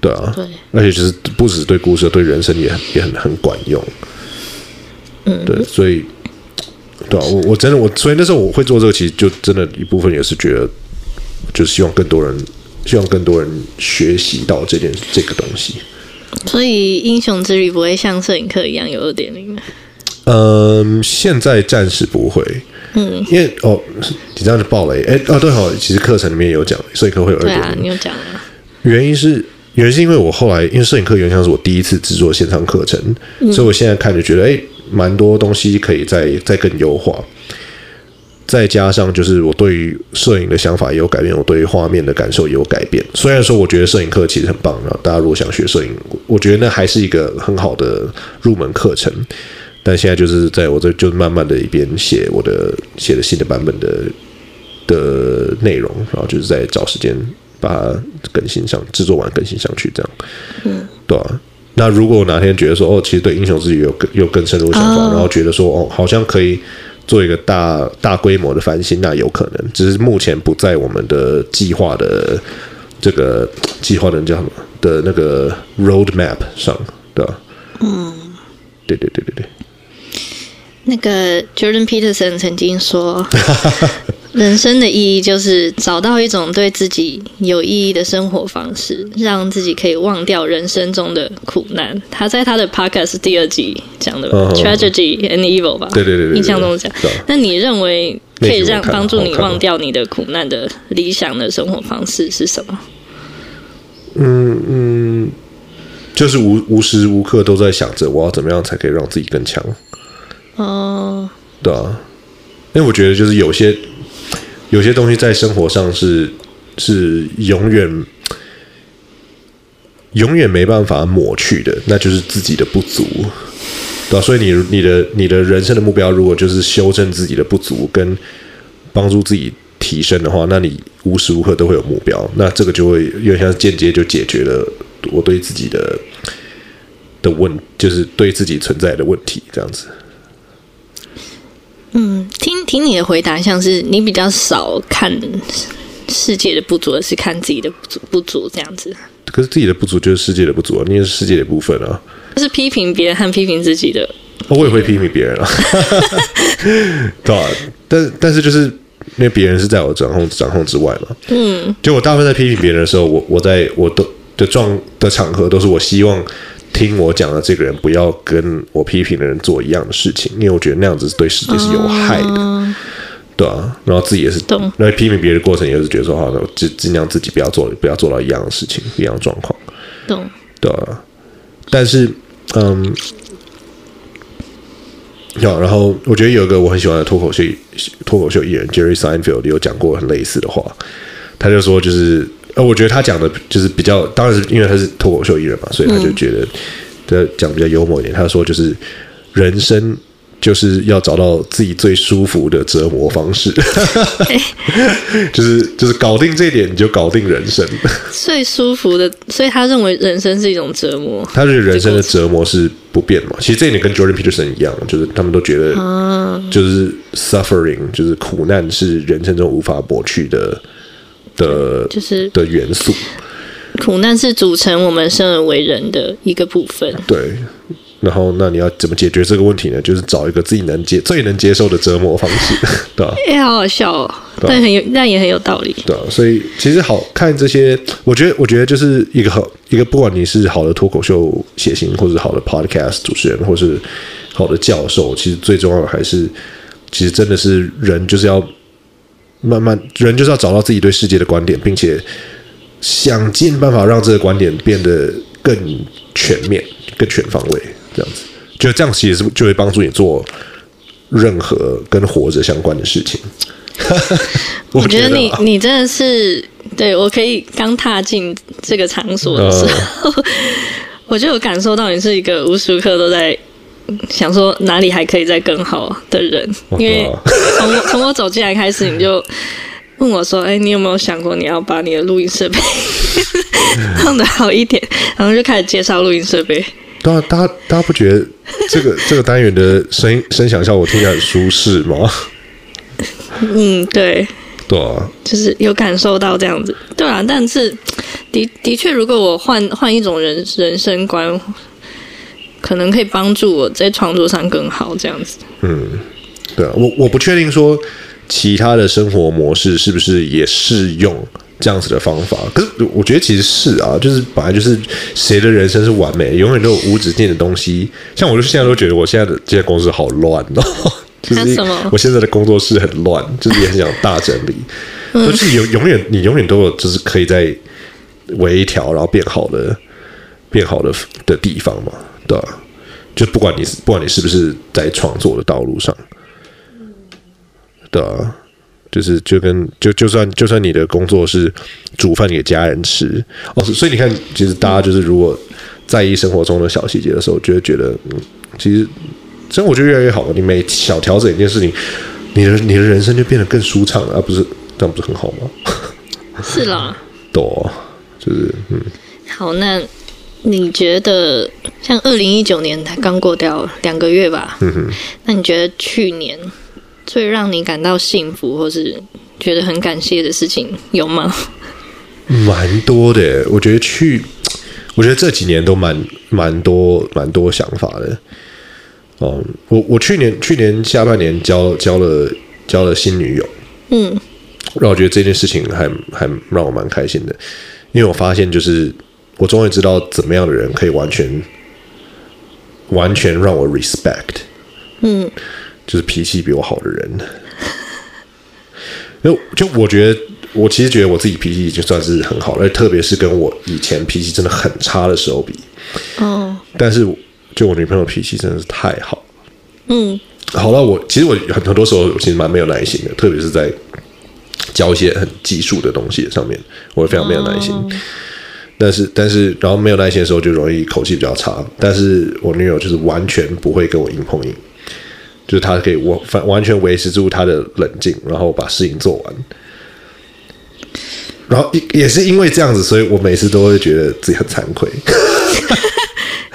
对啊，对，而且就是不止对故事，对人生也很也很很管用。嗯，对，所以。对啊，我我真的我，所以那时候我会做这个，其实就真的一部分也是觉得，就是希望更多人，希望更多人学习到这件这个东西。所以英雄之旅不会像摄影课一样有二点零。嗯，现在暂时不会，嗯，因为哦，你这样就爆雷，哎，哦对好，其实课程里面有讲，摄影课会有二点零。对啊，你有讲啊。原因是原因是因为我后来因为摄影课原像是我第一次制作线上课程，嗯、所以我现在看就觉得哎，蛮多东西可以再再更优化。再加上就是我对于摄影的想法也有改变，我对于画面的感受也有改变。虽然说我觉得摄影课其实很棒，然后大家如果想学摄影，我觉得那还是一个很好的入门课程。但现在就是在我这就慢慢的一边写我的写的新的版本的的内容，然后就是在找时间把它更新上，制作完更新上去，这样。嗯，对啊。那如果我哪天觉得说哦，其实对英雄自己有更有更深入的想法，哦、然后觉得说哦，好像可以。做一个大大规模的翻新，那有可能，只是目前不在我们的计划的这个计划的叫什么的那个 roadmap 上，对吧？嗯，对对对对对。那个 Jordan Peterson 曾经说。*laughs* 人生的意义就是找到一种对自己有意义的生活方式，让自己可以忘掉人生中的苦难。他在他的 podcast 第二集讲的吧、uh huh.，tragedy and evil 吧，对对对，对，印象中讲。那你认为可以让帮助你忘掉你的苦难的理想的生活方式是什么？嗯嗯，就是无无时无刻都在想着我要怎么样才可以让自己更强。哦，uh, 对啊，因为我觉得就是有些。有些东西在生活上是是永远永远没办法抹去的，那就是自己的不足，对吧？所以你你的你的人生的目标，如果就是修正自己的不足，跟帮助自己提升的话，那你无时无刻都会有目标，那这个就会有点像间接就解决了我对自己的的问，就是对自己存在的问题，这样子。嗯，听听你的回答，像是你比较少看世界的不足，而是看自己的不足不足这样子。可是自己的不足就是世界的不足啊，你也是世界的一部分啊。就是批评别人和批评自己的。我也会批评别人啊，*laughs* 对啊，但但是就是因为别人是在我掌控掌控之外嘛。嗯，就我大部分在批评别人的时候，我我在我都的状的场合都是我希望。听我讲的这个人，不要跟我批评的人做一样的事情，因为我觉得那样子对世界是有害的，嗯、对啊，然后自己也是，懂那批评别人的过程也是觉得说，好，那尽尽量自己不要做，不要做到一样的事情，一样的状况，懂，对啊。但是，嗯，好，然后我觉得有一个我很喜欢的脱口秀脱口秀艺人 Jerry Seinfeld 有讲过很类似的话，他就说就是。呃，我觉得他讲的就是比较，当然是因为他是脱口秀艺人嘛，所以他就觉得，他讲比较幽默一点。他说就是人生就是要找到自己最舒服的折磨方式，*laughs* 就是就是搞定这一点，你就搞定人生。最舒服的，所以他认为人生是一种折磨。他觉得人生的折磨是不变嘛。其实这一点跟 Jordan Peterson 一样，就是他们都觉得，就是 suffering，就是苦难是人生中无法抹去的。的就是的元素，苦难是组成我们生而为人的一个部分。对，然后那你要怎么解决这个问题呢？就是找一个自己能接、最能接受的折磨方式，*laughs* 对吧？也好好笑哦，但很有，但也很有道理。对，所以其实好看这些，我觉得，我觉得就是一个好一个，不管你是好的脱口秀写星，或者是好的 podcast 主持人，或是好的教授，其实最重要的还是，其实真的是人就是要。慢慢，人就是要找到自己对世界的观点，并且想尽办法让这个观点变得更全面、更全方位。这样子，就这样其实是就会帮助你做任何跟活着相关的事情。*laughs* 我觉得你你真的是对我可以刚踏进这个场所的时候，呃、*laughs* 我就有感受到你是一个无时无刻都在。想说哪里还可以再更好的人，因为从我从我走进来开始，你就问我说：“哎，你有没有想过你要把你的录音设备 *laughs* 弄得好一点？”然后就开始介绍录音设备。对啊，大家大家不觉得这个这个单元的声音声响效果听起来很舒适吗？嗯，对，对啊，就是有感受到这样子，对啊。但是的的确，如果我换换一种人人生观。可能可以帮助我在创作上更好，这样子。嗯，对啊，我我不确定说其他的生活模式是不是也适用这样子的方法。可是我觉得其实是啊，就是本来就是谁的人生是完美，永远都有无止境的东西。像我就现在都觉得我现在的这些公司好乱哦，*laughs* 就是？我现在的工作室很乱，就是也很想大整理。就是永永远，你永远都有，就是可以在微调，然后变好的、变好的的地方嘛，对吧、啊？就不管你是不管你是不是在创作的道路上，对啊，就是就跟就就算就算你的工作是煮饭给家人吃哦，所以你看，其实大家就是如果在意生活中的小细节的时候，就会觉得嗯，其实生活就越来越好了。你每小调整一件事情，你的你的人生就变得更舒畅了，而不是这样不是很好吗？是啦，*laughs* 多就是嗯，好那。你觉得像二零一九年才刚过掉两个月吧？嗯哼。那你觉得去年最让你感到幸福或是觉得很感谢的事情有吗？蛮多的，我觉得去，我觉得这几年都蛮蛮多蛮多想法的。哦，我我去年去年下半年交交了交了新女友，嗯，让我觉得这件事情还还让我蛮开心的，因为我发现就是。我终于知道怎么样的人可以完全完全让我 respect，嗯，就是脾气比我好的人。就 *laughs* 就我觉得，我其实觉得我自己脾气已经算是很好了，特别是跟我以前脾气真的很差的时候比。哦，但是就我女朋友脾气真的是太好，嗯，好了，我其实我很很多时候我其实蛮没有耐心的，特别是在教一些很技术的东西上面，我会非常没有耐心。哦但是，但是，然后没有耐心的时候就容易口气比较差。但是我女友就是完全不会跟我硬碰硬，就是她可以我反完全维持住她的冷静，然后把事情做完。然后也也是因为这样子，所以我每次都会觉得自己很惭愧。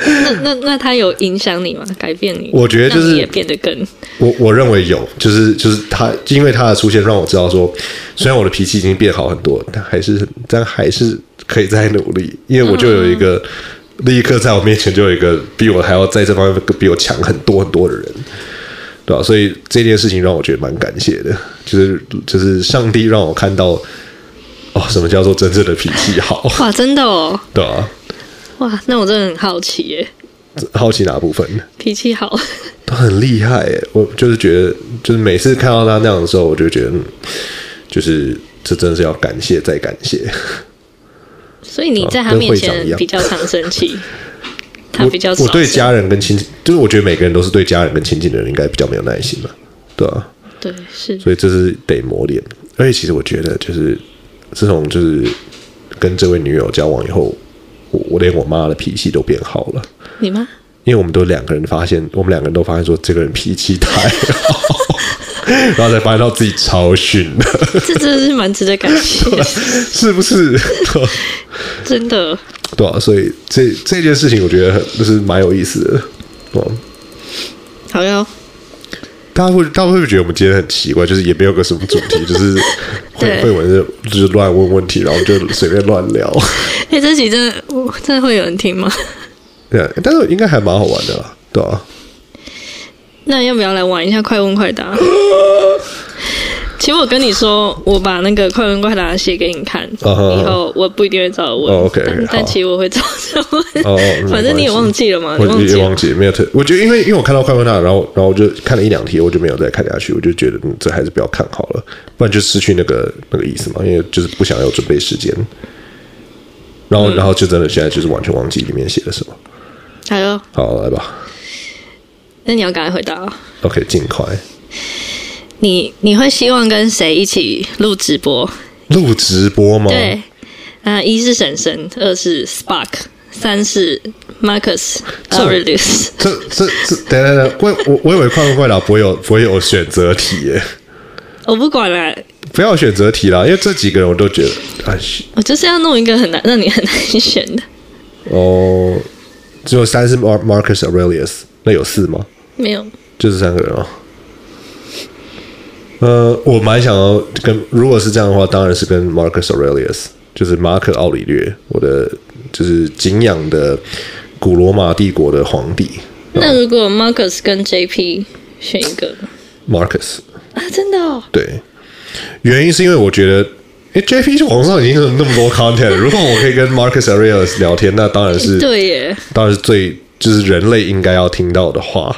那那那他有影响你吗？改变你？我觉得就是也变得更……我我认为有，就是就是他，因为他的出现让我知道说，虽然我的脾气已经变好很多，但还是但还是。可以再努力，因为我就有一个立刻在我面前就有一个比我还要在这方面比我强很多很多的人，对吧？所以这件事情让我觉得蛮感谢的，就是就是上帝让我看到哦，什么叫做真正的脾气好？*laughs* 哇，真的哦，*laughs* 对啊，哇，那我真的很好奇耶，好奇哪部分？脾气好 *laughs* 都很厉害耶，我就是觉得，就是每次看到他那样的时候，我就觉得，就是这真的是要感谢再感谢。所以你在他面前比较常生气，*laughs* 他比较我，我对家人跟亲近，就是我觉得每个人都是对家人跟亲近的人，应该比较没有耐心嘛，对吧？对，是。所以这是得磨练。而且其实我觉得，就是自从就是跟这位女友交往以后，我我连我妈的脾气都变好了。你妈？因为我们都两个人发现，我们两个人都发现说，这个人脾气太好。*laughs* 然后才发现到自己超逊的，这真的是蛮值得感谢，是不是？*laughs* 真的，*laughs* 对啊，所以这这件事情我觉得就是蛮有意思的，哦，好哟。大家会，大家会不会觉得我们今天很奇怪？就是也没有个什么主题，就是 *laughs* 会会文就就是乱问问题，然后就随便乱聊。哎，这集真的，真的会有人听吗？对，但是应该还蛮好玩的啦，对啊。那要不要来玩一下快问快答？*laughs* 其实我跟你说，我把那个快问快答写给你看，uh -huh. 以后我不一定会照问。Oh, okay, 但，但其实我会照着问。哦、*laughs* oh, 反正你也忘记了嘛，我忘记也忘记了，没有特。我觉得因为因为我看到快问快答，然后然后我就看了一两题，我就没有再看下去。我就觉得嗯，这还是不要看好了，不然就失去那个那个意思嘛。因为就是不想要准备时间。然后、嗯、然后就真的现在就是完全忘记里面写了什么。好哟，好来吧。那你要赶快回答哦。OK，尽快。你你会希望跟谁一起录直播？录直播吗？对，啊、呃，一是婶婶，二是 Spark，三是 Marcus Aurelius。这这这，等等等，我我我以为快问快答不会有不会有选择题耶。我不管了，不要选择题啦，因为这几个人我都觉得，哎，我就是要弄一个很难让你很难选的。哦，只有三是 Marcus Aurelius，那有四吗？没有，就是三个人哦。呃，我蛮想要跟，如果是这样的话，当然是跟 Marcus Aurelius，就是马可奥里略，我的就是敬仰的古罗马帝国的皇帝。那如果 Marcus 跟 JP 选一个，Marcus 啊，真的哦？对，原因是因为我觉得，哎，JP 网上已经有那么多 content，如果我可以跟 Marcus Aurelius 聊天，那当然是对耶，当然是最。就是人类应该要听到的话，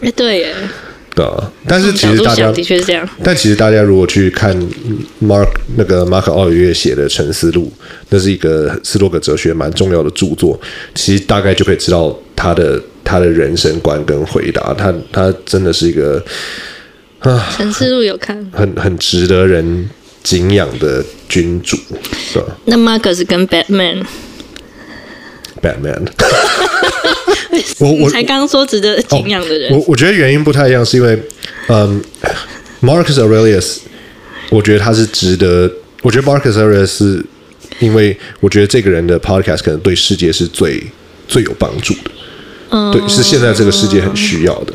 哎，对耶，*laughs* 对啊，但是其实大家的确是这样。但其实大家如果去看 Mark 那个马可奥尔月写的《沉思录》，那是一个斯洛格哲学蛮重要的著作，其实大概就可以知道他的他的人生观跟回答。他他真的是一个啊，《沉思录》有看，很很值得人敬仰的君主？那 Mark 是跟 Batman。Batman，*laughs* *laughs* 我我才刚刚说值得敬仰的人，哦、我我觉得原因不太一样，是因为，嗯，Marcus Aurelius，我觉得他是值得，我觉得 Marcus Aurelius 是因为我觉得这个人的 Podcast 可能对世界是最最有帮助的，嗯，对，是现在这个世界很需要的。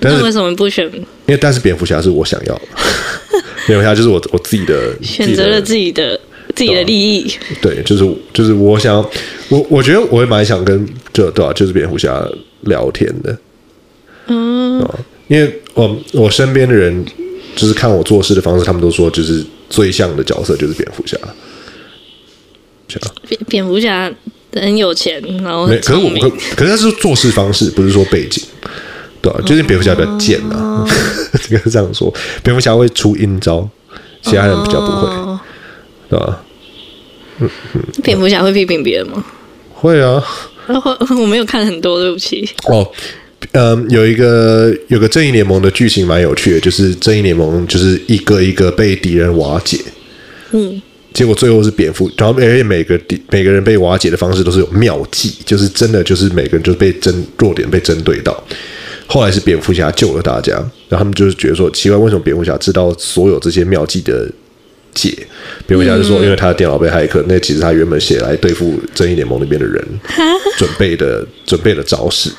但是为什么不选？因为但是蝙蝠侠是我想要的，*laughs* 蝙蝠侠就是我我自己的选择了自己的。自己的利益，对，就是就是我想，我我觉得我也蛮想跟就对吧、啊，就是蝙蝠侠聊天的，嗯，因为我我身边的人就是看我做事的方式，他们都说就是最像的角色就是蝙蝠侠，蝙蝙蝠侠很有钱，然后可是我可可是他是做事方式，不是说背景，对吧、啊？就是蝙蝠侠比较贱呐、啊，*laughs* 这个是这样说，蝙蝠侠会出阴招，其他人比较不会。哦。对吧？蝙蝠侠会批评别人吗？会啊。*laughs* 我没有看很多，对不起。哦，嗯，有一个有个正义联盟的剧情蛮有趣的，就是正义联盟就是一个一个被敌人瓦解，嗯，结果最后是蝙蝠，然后而且每个敌每个人被瓦解的方式都是有妙计，就是真的就是每个人就是被针弱点被针对到。后来是蝙蝠侠救了大家，然后他们就是觉得说奇怪，为什么蝙蝠侠知道所有这些妙计的？解，蝙蝠侠就说，因为他的电脑被骇客，那其实他原本写来对付正义联盟那边的人准备的准备的招式。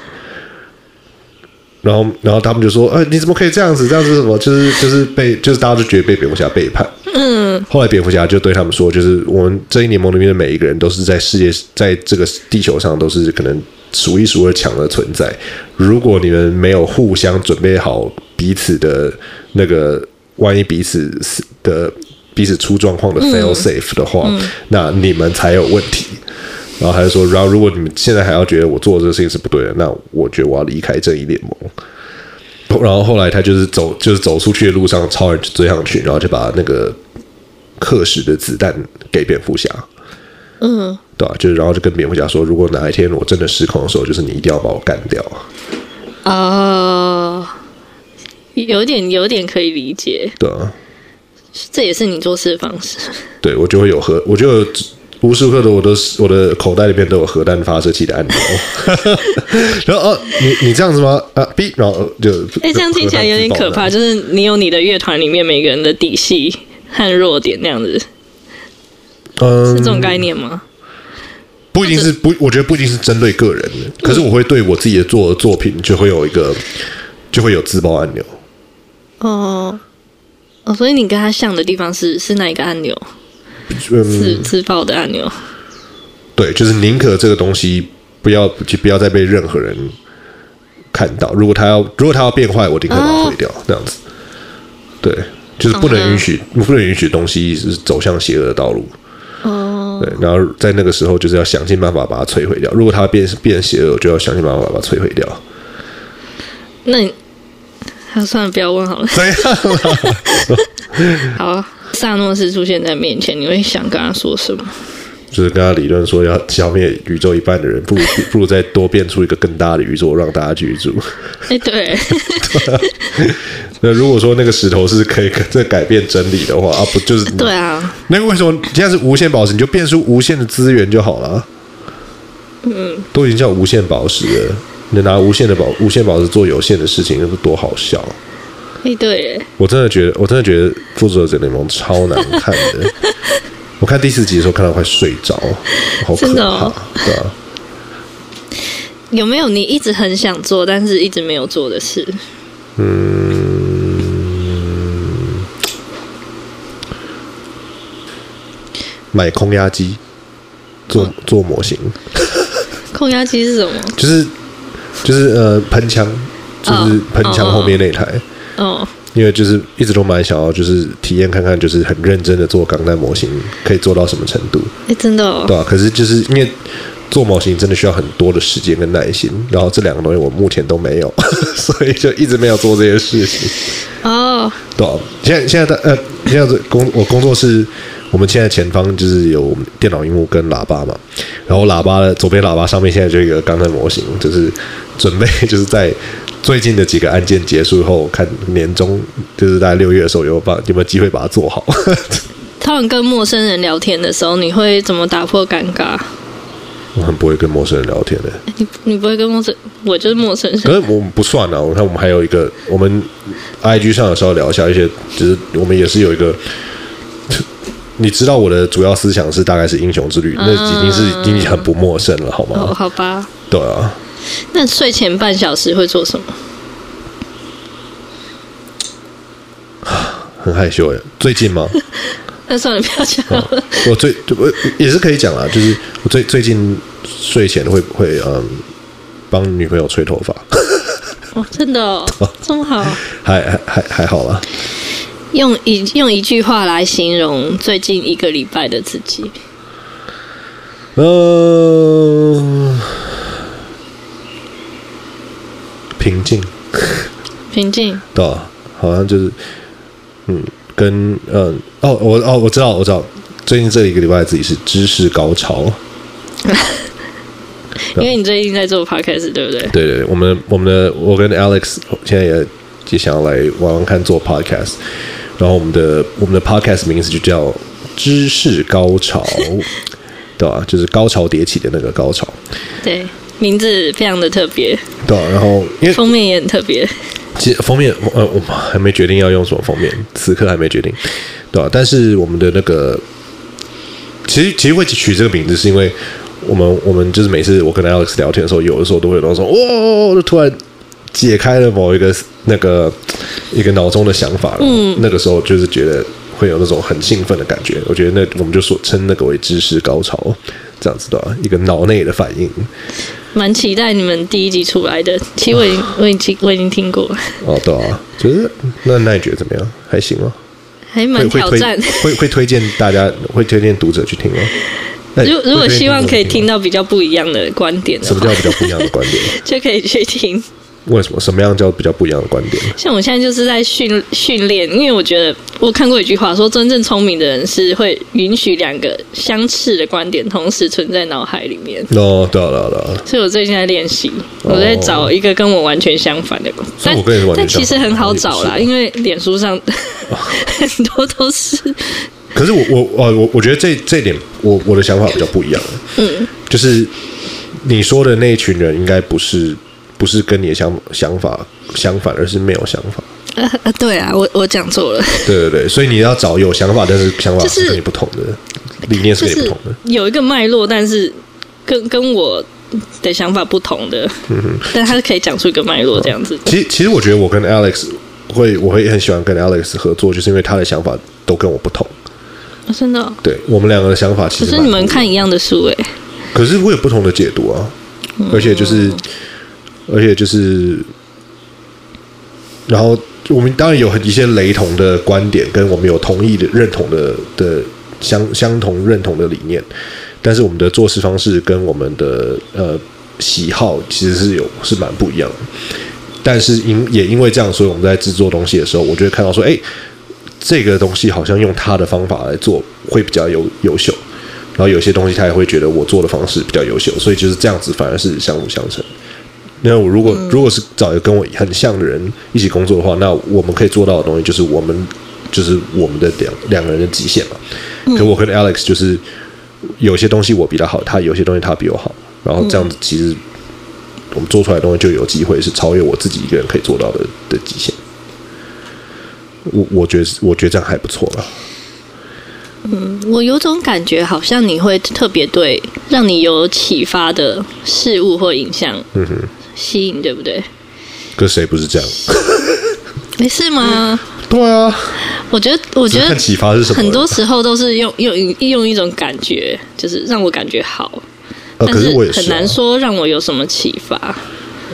然后，然后他们就说：“哎，你怎么可以这样子？这样子是什么？就是就是被就是大家都觉得被蝙蝠侠背叛。”嗯。后来蝙蝠侠就对他们说：“就是我们正义联盟里面的每一个人都是在世界，在这个地球上都是可能数一数二强的存在。如果你们没有互相准备好彼此的那个，万一彼此的。”彼此出状况的 fail safe 的话，那你们才有问题。然后他就说，然后如果你们现在还要觉得我做的这个事情是不对的，那我觉得我要离开正义联盟。然后后来他就是走，就是走出去的路上，超人追上去，然后就把那个克什的子弹给蝙蝠侠。嗯，对吧、啊？就是然后就跟蝙蝠侠说，如果哪一天我真的失控的时候，就是你一定要把我干掉。哦，有点有点可以理解。对啊。这也是你做事的方式。对，我就会有核，我就有无时无刻的，我都我的口袋里面都有核弹发射器的按钮。*laughs* 然后哦，你你这样子吗？啊，B，然后就哎，这样听起来有点可怕。就是你有你的乐团里面每个人的底细和弱点那样子，嗯，是这种概念吗？不一定是不，我觉得不一定是针对个人的。可是我会对我自己的做的作品就会有一个，就会有自爆按钮。哦。哦，所以你跟他像的地方是是哪一个按钮？自、嗯、自爆的按钮。对，就是宁可这个东西不要就不要再被任何人看到。如果他要如果他要变坏，我宁可把它毁掉。这、哦、样子。对，就是不能允许、嗯、不能允许东西是走向邪恶的道路。哦。对，然后在那个时候就是要想尽办法把它摧毁掉。如果它变变邪恶，就要想尽办法把它摧毁掉。那你。那算了，不要问好了。怎样？*laughs* 好，萨诺斯出现在面前，你会想跟他说什么？就是跟他理论说，要消灭宇宙一半的人，不如 *laughs* 不如再多变出一个更大的宇宙，让大家居住。哎，对。*laughs* 那如果说那个石头是可以再改变真理的话，啊，不就是？对啊。那个为什么现在是无限宝石？你就变出无限的资源就好了。嗯。都已经叫无限宝石了。能拿无限的宝无限宝石做有限的事情，那是多好笑！哎，对，我真的觉得，我真的觉得《复仇者联盟》超难看的。*laughs* 我看第四集的时候，看到快睡着，好可怕，哦、对、啊？有没有你一直很想做，但是一直没有做的事？嗯，买空压机，做做模型。*laughs* 空压机是什么？就是。就是呃喷枪，就是喷枪后面那台，哦，oh, oh, oh. 因为就是一直都蛮想要，就是体验看看，就是很认真的做钢弹模型可以做到什么程度？哎，真的，哦，对啊，可是就是因为做模型真的需要很多的时间跟耐心，然后这两个东西我目前都没有，*laughs* 所以就一直没有做这些事情。哦，对啊，现在现在的呃，现在工我工作室，我们现在前方就是有电脑荧幕跟喇叭嘛，然后喇叭的左边喇叭上面现在就有一个钢弹模型，就是准备就是在最近的几个案件结束后，看年终就是在六月的时候有把有没有机会把它做好。他们跟陌生人聊天的时候，你会怎么打破尴尬？我很不会跟陌生人聊天的。你你不会跟陌生，我就是陌生人。可是我们不算啊，我看我们还有一个，我们 IG 上的时候聊一下一些，就是我们也是有一个。你知道我的主要思想是大概是英雄之旅，嗯、那已经是已经很不陌生了，好吗？哦，好吧。对啊。那睡前半小时会做什么？*sighs* 很害羞耶，最近吗？*laughs* 那算了，不要讲了。我最我也是可以讲啊，就是我最最近睡前会会嗯帮女朋友吹头发。*laughs* 哦，真的哦，这么好？还还还还好啦。用一用一句话来形容最近一个礼拜的自己。嗯，平静。平静。对啊，好像就是嗯。跟嗯哦我哦我知道我知道，最近这一个礼拜自己是知识高潮，*laughs* 因为你最近在做 podcast 对不对？对对，我们我们的我跟 Alex 现在也也想要来玩玩看做 podcast，然后我们的我们的 podcast 名字就叫知识高潮，*laughs* 对吧？就是高潮迭起的那个高潮，对，名字非常的特别，对，然后因为封面也很特别。其实封面，呃，我们还没决定要用什么封面，此刻还没决定，对吧？但是我们的那个，其实其实会取这个名字，是因为我们我们就是每次我跟 Alex 聊天的时候，有的时候都会有那种，哇，就突然解开了某一个那个一个脑中的想法了。嗯，那个时候就是觉得会有那种很兴奋的感觉。我觉得那我们就说称那个为知识高潮，这样子的一个脑内的反应。蛮期待你们第一集出来的，其实我已经我已经我已经听过了。哦，对啊，就是那那你觉得怎么样？还行吗？还蛮挑战。会会推荐大家，会推荐读者去听吗？如如果希望可以听到比较不一样的观点，什么叫比较不一样的观点？*laughs* 就可以去听。为什么？什么样叫比较不一样的观点？像我现在就是在训训练，因为我觉得我看过一句话说，真正聪明的人是会允许两个相似的观点同时存在脑海里面。哦，对了对了。所以我最近在练习，我在找一个跟我完全相反的。但但其实很好找啦，因为脸书上 *laughs* 很多都是。可是我我我我觉得这这点我我的想法比较不一样。嗯，就是你说的那一群人应该不是。不是跟你的想想法相反，而是没有想法。呃呃，对啊，我我讲错了。对对对，所以你要找有想法，但是想法是跟你不同的，就是、理念是跟你不同的。有一个脉络，但是跟跟我的想法不同的。嗯哼，但他是可以讲出一个脉络这样子。其实其实我觉得我跟 Alex 会我会很喜欢跟 Alex 合作，就是因为他的想法都跟我不同。哦、真的、哦？对，我们两个的想法其实。可是你们看一样的书诶，可是会有不同的解读啊，嗯、而且就是。而且就是，然后我们当然有一些雷同的观点，跟我们有同意的、认同的的相相同认同的理念，但是我们的做事方式跟我们的呃喜好其实是有是蛮不一样的。但是因也因为这样，所以我们在制作东西的时候，我就会看到说，哎，这个东西好像用他的方法来做会比较优优秀，然后有些东西他也会觉得我做的方式比较优秀，所以就是这样子，反而是相辅相成。那我如果如果是找一个跟我很像的人一起工作的话，那我们可以做到的东西就是我们就是我们的两两个人的极限嘛。可我跟 Alex 就是有些东西我比他好，他有些东西他比我好，然后这样子其实我们做出来的东西就有机会是超越我自己一个人可以做到的的极限。我我觉得我觉得这样还不错吧。嗯，我有种感觉，好像你会特别对让你有启发的事物或影像，嗯哼。吸引对不对？跟谁不是这样？*laughs* 没事吗？对啊，我觉得，我觉得启发是什么？很多时候都是用用用一种感觉，就是让我感觉好。啊，可是我也很难说让我有什么启发。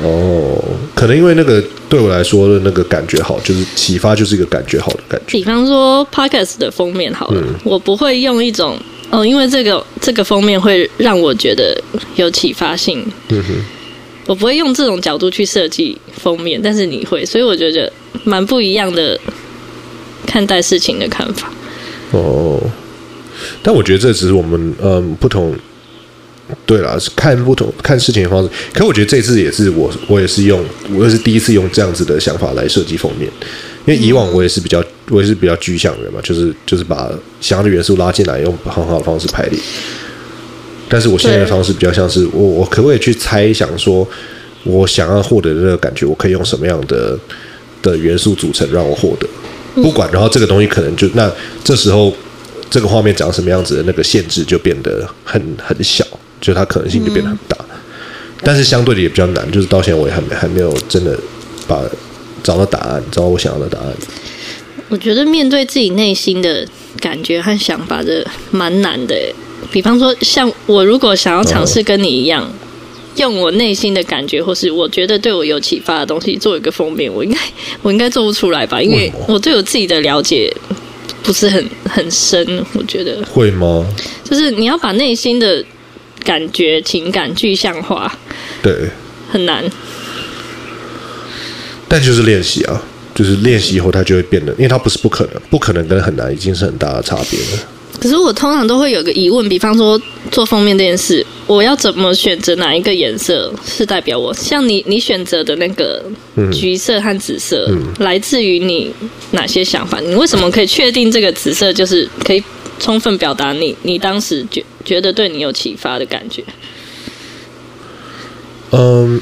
哦，可能因为那个对我来说的那个感觉好，就是启发就是一个感觉好的感觉。比方说，Podcast 的封面好了，嗯，我不会用一种哦，因为这个这个封面会让我觉得有启发性。嗯哼，我不会用这种角度去设计封面，但是你会，所以我觉得蛮不一样的看待事情的看法。哦，但我觉得这只是我们嗯不同。对啦，是看不同看事情的方式。可我觉得这次也是我，我也是用，我也是第一次用这样子的想法来设计封面。因为以往我也是比较，我也是比较具象人嘛，就是就是把想要的元素拉进来，用很好的方式排列。但是我现在的方式比较像是，我我可不可以去猜想说，我想要获得的那个感觉，我可以用什么样的的元素组成让我获得？不管，然后这个东西可能就那这时候这个画面长什么样子的那个限制就变得很很小。就它可能性就变得很大，嗯、但是相对的也比较难。就是到现在我也还没还没有真的把找到答案，找到我想要的答案。我觉得面对自己内心的感觉和想法的蛮难的。比方说，像我如果想要尝试跟你一样，哦、用我内心的感觉，或是我觉得对我有启发的东西做一个封面，我应该 *laughs* 我应该做不出来吧？因为我对我自己的了解不是很很深。我觉得会吗？就是你要把内心的。感觉情感具象化，对，很难。但就是练习啊，就是练习以后，它就会变得，因为它不是不可能，不可能跟很难已经是很大的差别了。可是我通常都会有个疑问，比方说做封面这件事，我要怎么选择哪一个颜色是代表我？像你，你选择的那个橘色和紫色，嗯，来自于你哪些想法？你为什么可以确定这个紫色就是可以？充分表达你你当时觉觉得对你有启发的感觉。嗯，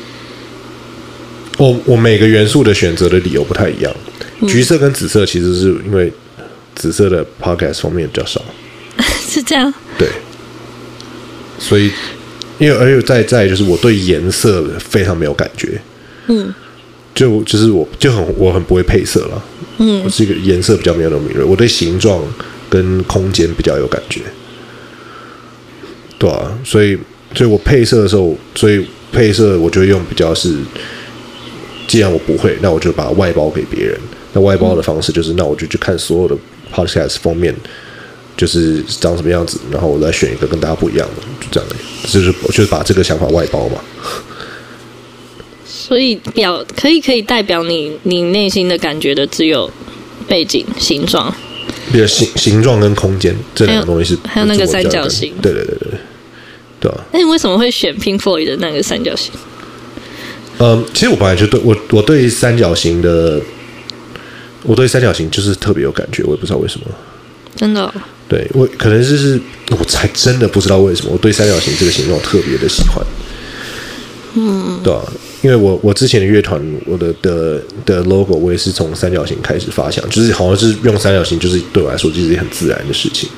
我我每个元素的选择的理由不太一样。橘色跟紫色其实是因为紫色的 podcast 封面比较少。是这样。对。所以，因为而且再再就是我对颜色非常没有感觉。嗯。就就是我就很我很不会配色了。嗯。我是一个颜色比较没有那么敏锐。我对形状。跟空间比较有感觉，对啊，所以，所以我配色的时候，所以配色我就会用比较是，既然我不会，那我就把外包给别人。那外包的方式就是，那我就去看所有的 podcast 封面，就是长什么样子，然后我再选一个跟大家不一样的，就这样，就是就是把这个想法外包嘛。所以表可以可以代表你你内心的感觉的只有背景形状。比如形形状跟空间这两个东西是还，有那个三角形，对对对对对，啊。那你为什么会选 Pink Floyd 的那个三角形？嗯，其实我本来就对我我对三角形的，我对三角形就是特别有感觉，我也不知道为什么。真的、哦？对我可能就是我才真的不知道为什么我对三角形这个形状特别的喜欢。嗯，对啊。因为我我之前的乐团，我的的的 logo 我也是从三角形开始发想，就是好像是用三角形，就是对我来说就是一件很自然的事情，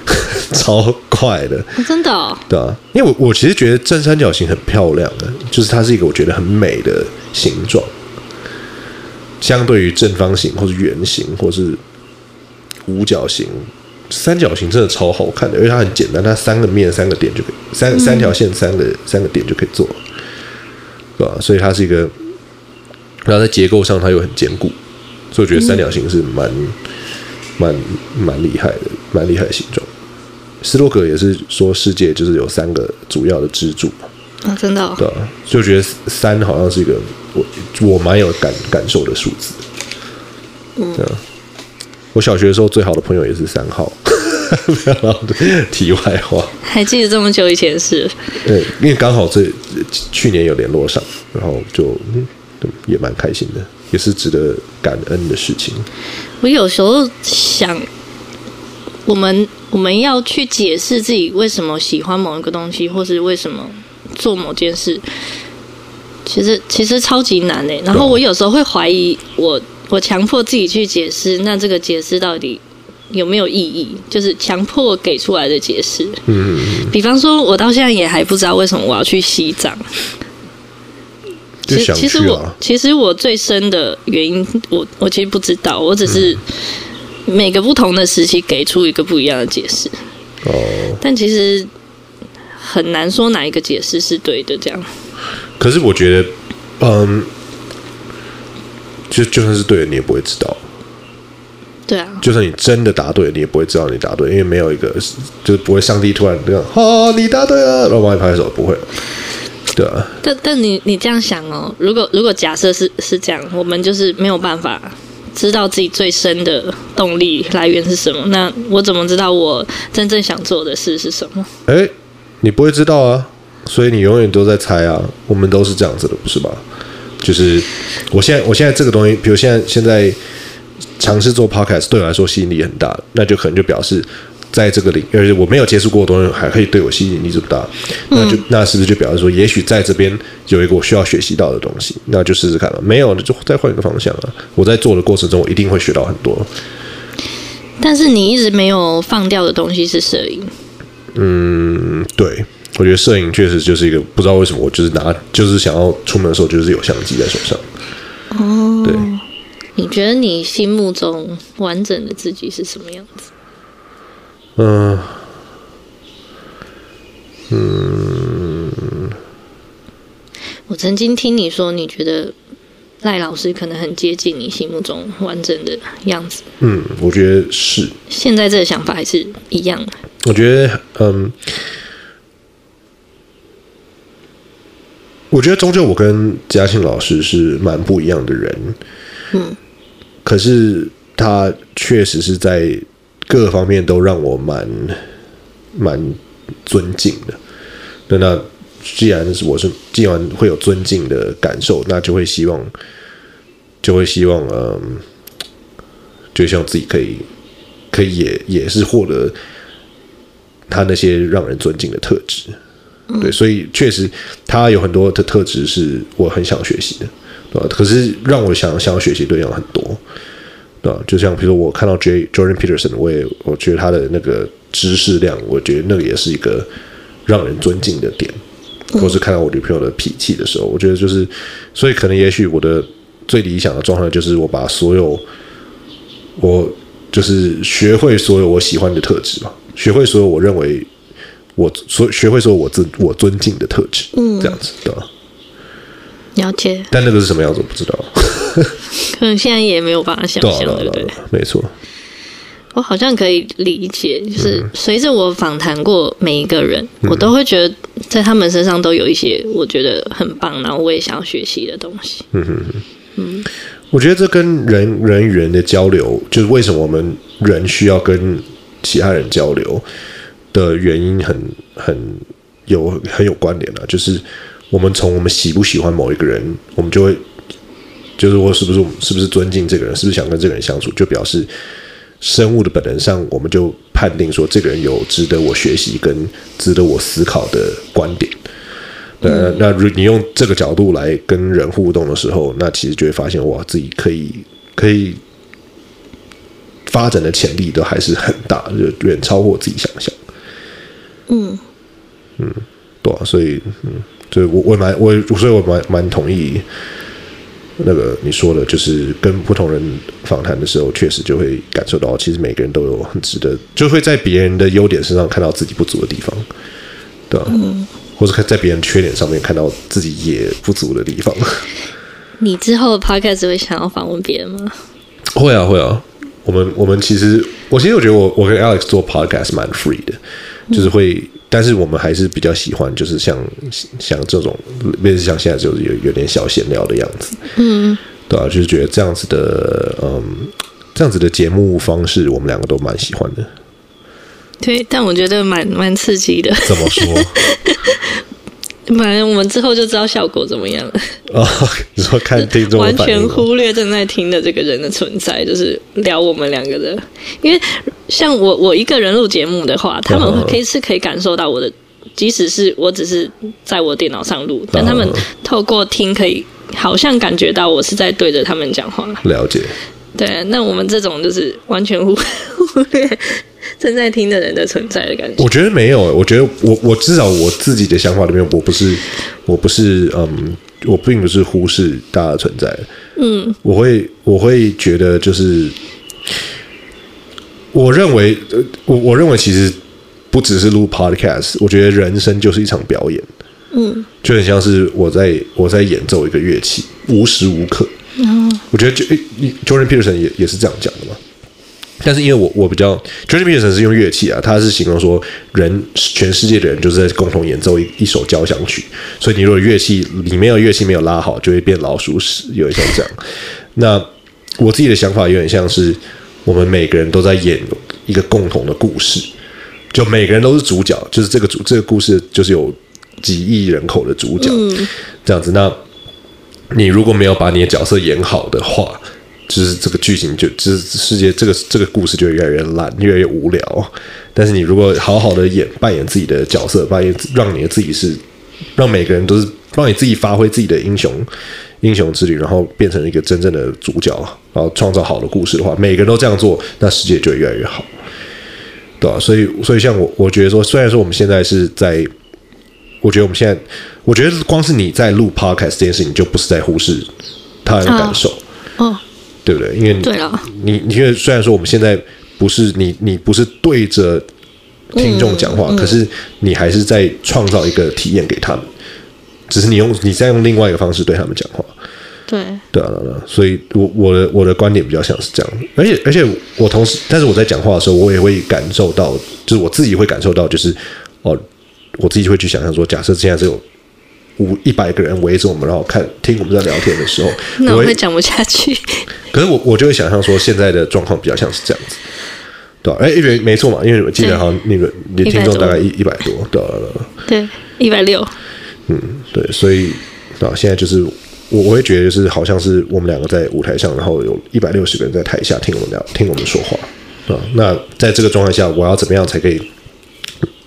*laughs* 超快的，哦、真的、哦，对啊，因为我我其实觉得正三角形很漂亮的，就是它是一个我觉得很美的形状，相对于正方形或是圆形或是五角形，三角形真的超好看的，因为它很简单，它三个面三个点就可以，三三条线三个、嗯、三个点就可以做。对吧？所以它是一个，然后在结构上它又很坚固，所以我觉得三角形是蛮、蛮、蛮厉害的，蛮厉害的形状。斯洛格也是说世界就是有三个主要的支柱啊，真的、哦。对啊，就觉得三好像是一个我我蛮有感感受的数字。嗯，我小学的时候最好的朋友也是三号。*laughs* 不要题外话，还记得这么久以前是？对，因为刚好这去年有联络上，然后就嗯，也蛮开心的，也是值得感恩的事情。我有时候想，我们我们要去解释自己为什么喜欢某一个东西，或是为什么做某件事，其实其实超级难诶。然后我有时候会怀疑我，我我强迫自己去解释，那这个解释到底？有没有意义？就是强迫给出来的解释。嗯，比方说，我到现在也还不知道为什么我要去西藏。其实，其实我其实我最深的原因，我我其实不知道。我只是每个不同的时期给出一个不一样的解释。哦。但其实很难说哪一个解释是对的。这样。可是我觉得，嗯，就就算是对的，你也不会知道。对啊，就算你真的答对，你也不会知道你答对，因为没有一个就是不会上帝突然这样，哦，你答对了，然后帮你拍手，不会。对啊。但但你你这样想哦，如果如果假设是是这样，我们就是没有办法知道自己最深的动力来源是什么，那我怎么知道我真正想做的事是什么？哎，你不会知道啊，所以你永远都在猜啊。我们都是这样子的，不是吧？就是我现在我现在这个东西，比如现在现在。尝试做 podcast 对我来说吸引力很大，那就可能就表示在这个领域，而且我没有接触过的东西，还可以对我吸引力这么大，那就那是不是就表示说，也许在这边有一个我需要学习到的东西，那就试试看了。没有，那就再换一个方向啊！我在做的过程中，我一定会学到很多。但是你一直没有放掉的东西是摄影。嗯，对，我觉得摄影确实就是一个不知道为什么，我就是拿，就是想要出门的时候就是有相机在手上。哦，对。你觉得你心目中完整的自己是什么样子？嗯嗯，我曾经听你说，你觉得赖老师可能很接近你心目中完整的样子。嗯，我觉得是。现在这个想法还是一样的。我觉得，嗯，我觉得终究我跟嘉庆老师是蛮不一样的人。嗯。可是他确实是在各方面都让我蛮蛮尊敬的。那那既然我是既然会有尊敬的感受，那就会希望就会希望嗯，就希望自己可以可以也也是获得他那些让人尊敬的特质。对，所以确实他有很多的特质是我很想学习的。对吧？可是让我想想要学习对象很多，对吧？就像比如说我看到 J Jordan Peterson，我也我觉得他的那个知识量，我觉得那个也是一个让人尊敬的点。或是看到我女朋友的脾气的时候，我觉得就是，所以可能也许我的最理想的状态就是我把所有我就是学会所有我喜欢的特质吧，学会所有我认为我所学会说我尊我尊敬的特质，嗯，这样子对吧？了解，但那个是什么样子，我不知道。*laughs* 可能现在也没有办法想象，对不对？没错，我好像可以理解，就是随着我访谈过每一个人，嗯，我都会觉得在他们身上都有一些我觉得很棒，然后我也想要学习的东西。嗯哼哼，嗯，我觉得这跟人人与人的交流，就是为什么我们人需要跟其他人交流的原因很，很很有很有关联啊，就是。我们从我们喜不喜欢某一个人，我们就会，就是我是不是是不是尊敬这个人，是不是想跟这个人相处，就表示生物的本能上，我们就判定说这个人有值得我学习跟值得我思考的观点。呃，那如你用这个角度来跟人互动的时候，那其实就会发现哇，自己可以可以发展的潜力都还是很大，就远超过自己想象。嗯嗯，对啊，所以嗯。所以我我蛮我所以我蛮蛮同意那个你说的，就是跟不同人访谈的时候，确实就会感受到，其实每个人都有很值得，就会在别人的优点身上看到自己不足的地方，对吧？嗯，或者在别人缺点上面看到自己也不足的地方。*laughs* 你之后的 podcast 会想要访问别人吗？会啊，会啊。我们我们其实，我其实我觉得我我跟 Alex 做 podcast 蛮 free 的，就是会。嗯但是我们还是比较喜欢，就是像像这种，类似像现在就是有有点小闲聊的样子，嗯，对啊，就是觉得这样子的，嗯，这样子的节目方式，我们两个都蛮喜欢的。对，但我觉得蛮蛮刺激的。怎么说？*laughs* 反正我们之后就知道效果怎么样了。哦，*laughs* 你说看听众完全忽略正在听的这个人的存在，就是聊我们两个的，因为。像我我一个人录节目的话，他们可以是可以感受到我的，即使是我只是在我电脑上录，但他们透过听可以好像感觉到我是在对着他们讲话。了解。对，那我们这种就是完全忽 *laughs* 忽略正在听的人的存在的感觉。我觉得没有，我觉得我我至少我自己的想法里面，我不是我不是嗯，我并不是忽视大家的存在。嗯，我会我会觉得就是。我认为，我我认为其实不只是录 podcast，我觉得人生就是一场表演，嗯，就很像是我在我在演奏一个乐器，无时无刻。嗯，我觉得就 Jordan Peterson 也也是这样讲的嘛，但是因为我我比较，Jordan Peterson 是用乐器啊，他是形容说人全世界的人就是在共同演奏一一首交响曲，所以你如果乐器里面的乐器没有拉好，就会变老鼠屎，有点像这样。那我自己的想法有点像是我们每个人都在演一个共同的故事，就每个人都是主角，就是这个主这个故事就是有几亿人口的主角，这样子。那你如果没有把你的角色演好的话，就是这个剧情就，就是世界这个这个故事就越来越烂，越来越无聊。但是你如果好好的演扮演自己的角色，扮演让你的自己是，让每个人都是让你自己发挥自己的英雄英雄之旅，然后变成一个真正的主角，然后创造好的故事的话，每个人都这样做，那世界就会越来越好，对吧、所以，所以像我，我觉得说，虽然说我们现在是在，我觉得我们现在，我觉得光是你在录 podcast 这件事情，就不是在忽视他人的感受，哦。哦对不对？因为你，对了，你因为虽然说我们现在不是你，你不是对着听众讲话，嗯嗯、可是你还是在创造一个体验给他们，只是你用你在用另外一个方式对他们讲话。对，对啊，对啊，所以我我的我的观点比较像是这样，而且而且我同时，但是我在讲话的时候，我也会感受到，就是我自己会感受到，就是哦，我自己会去想象说，假设现在这种。五一百个人围着我们，然后看听我们在聊天的时候，*laughs* 那我会讲不下去。*laughs* 可是我我就会想象说，现在的状况比较像是这样子，对吧？哎，因为没错嘛，因为我记得好像那个你的听众大概一一百多，对对，一百六。嗯，对，所以啊，现在就是我我会觉得就是好像是我们两个在舞台上，然后有一百六十个人在台下听我们聊，听我们说话啊。那在这个状态下，我要怎么样才可以？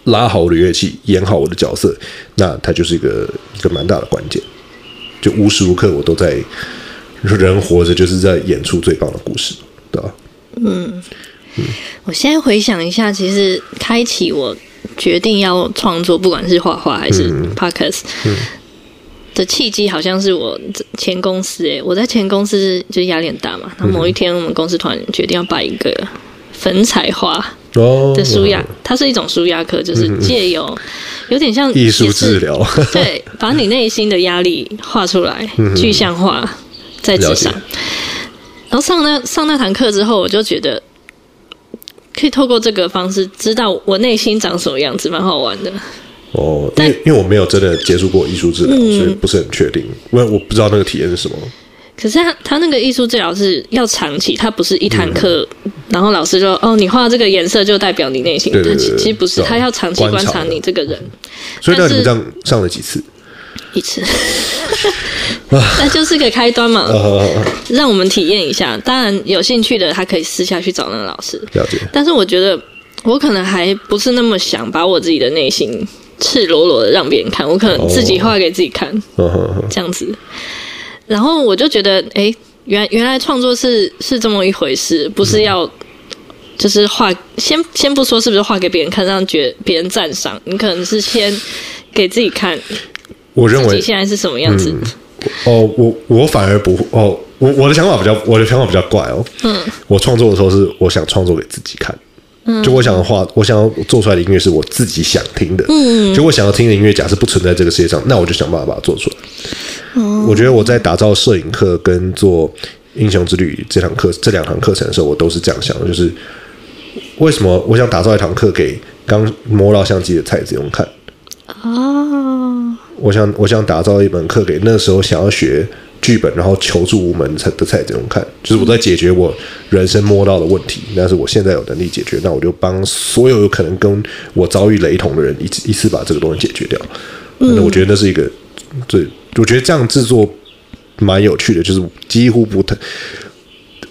拉好我的乐器，演好我的角色，那它就是一个一个蛮大的关键。就无时无刻我都在人活着，就是在演出最棒的故事，对吧？嗯嗯，我现在回想一下，其实开启我决定要创作，不管是画画还是 Podcast 的契机，好像是我前公司诶，我在前公司就压力很大嘛。然后某一天，我们公司突然决定要办一个粉彩画。哦，的舒压，它是一种舒压课，就是借由有点像艺术治疗，对，*laughs* 把你内心的压力画出来，具象化在纸上。然后上那上那堂课之后，我就觉得可以透过这个方式知道我内心长什么样子，蛮好玩的。哦，因为因为我没有真的接触过艺术治疗，所以不是很确定，因为我不知道那个体验是什么。可是他他那个艺术治疗是要长期，他不是一堂课，嗯、然后老师就哦，你画这个颜色就代表你内心。对对对，他其实不是，他要长期观察你这个人。所以那你们这样上了几次？一次。那就是个开端嘛，让我们体验一下。当然有兴趣的他可以私下去找那个老师。了解。但是我觉得我可能还不是那么想把我自己的内心赤裸裸的让别人看，我可能自己画给自己看，哦、这样子。然后我就觉得，哎，原原来创作是是这么一回事，不是要就是画，先先不说是不是画给别人看，让觉别人赞赏，你可能是先给自己看，我认为自己现在是什么样子。嗯、哦，我我反而不哦，我我的想法比较我的想法比较怪哦。嗯，我创作的时候是我想创作给自己看，嗯，就我想画，我想要做出来的音乐是我自己想听的，嗯，就我想要听的音乐，假设不存在这个世界上，那我就想办法把它做出来。我觉得我在打造摄影课跟做英雄之旅这堂课这两堂课程的时候，我都是这样想的，就是为什么我想打造一堂课给刚摸到相机的菜子用看？哦，我想我想打造一门课给那时候想要学剧本然后求助无门的菜子用看，就是我在解决我人生摸到的问题，但是我现在有能力解决，那我就帮所有有可能跟我遭遇雷同的人一次一次把这个东西解决掉。那我觉得那是一个最。我觉得这样制作蛮有趣的，就是几乎不太，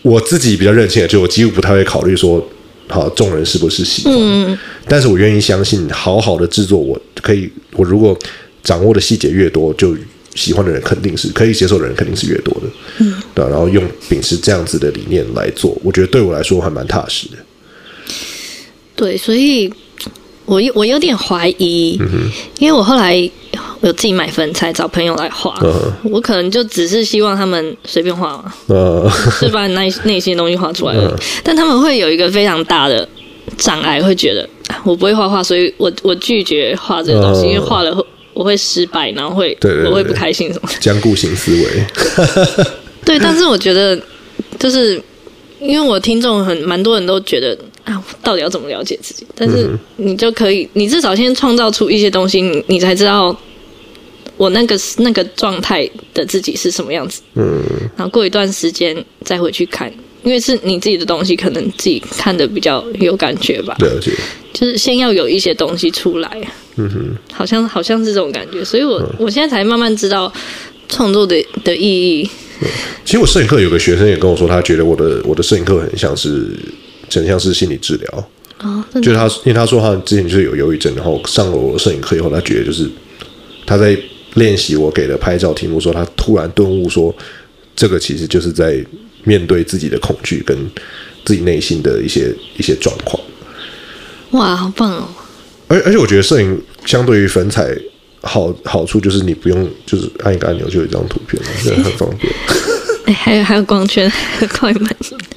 我自己比较任性的，就我几乎不太会考虑说，好众人是不是喜欢。嗯。但是我愿意相信，好好的制作，我可以，我如果掌握的细节越多，就喜欢的人肯定是可以接受的人肯定是越多的。嗯。对，然后用秉持这样子的理念来做，我觉得对我来说还蛮踏实的。对，所以我我有点怀疑，嗯，因为我后来。我有自己买粉彩，找朋友来画。Uh, 我可能就只是希望他们随便画嘛，uh, 是把内内心的东西画出来。Uh, 但他们会有一个非常大的障碍，会觉得我不会画画，所以我我拒绝画这个东西，uh, 因为画了我会失败，然后会对我会不开心什么。僵固型思维。*laughs* 对，但是我觉得就是因为我听众很蛮多人都觉得啊，到底要怎么了解自己？但是你就可以，你至少先创造出一些东西，你你才知道我那个那个状态的自己是什么样子。嗯，然后过一段时间再回去看，因为是你自己的东西，可能自己看的比较有感觉吧。了解，就是先要有一些东西出来。嗯哼，好像好像是这种感觉，所以我、嗯、我现在才慢慢知道创作的的意义。其实我摄影课有个学生也跟我说，他觉得我的我的摄影课很像是，很像是心理治疗。哦，就是他，因为他说他之前就是有忧郁症，然后上了我摄影课以后，他觉得就是他在练习我给的拍照题目，说他突然顿悟，说这个其实就是在面对自己的恐惧跟自己内心的一些一些状况。哇，好棒哦！而而且我觉得摄影相对于粉彩。好好处就是你不用，就是按一个按钮就有一张图片，*laughs* 这很方便。哎，还有还有光圈，*laughs* 快门。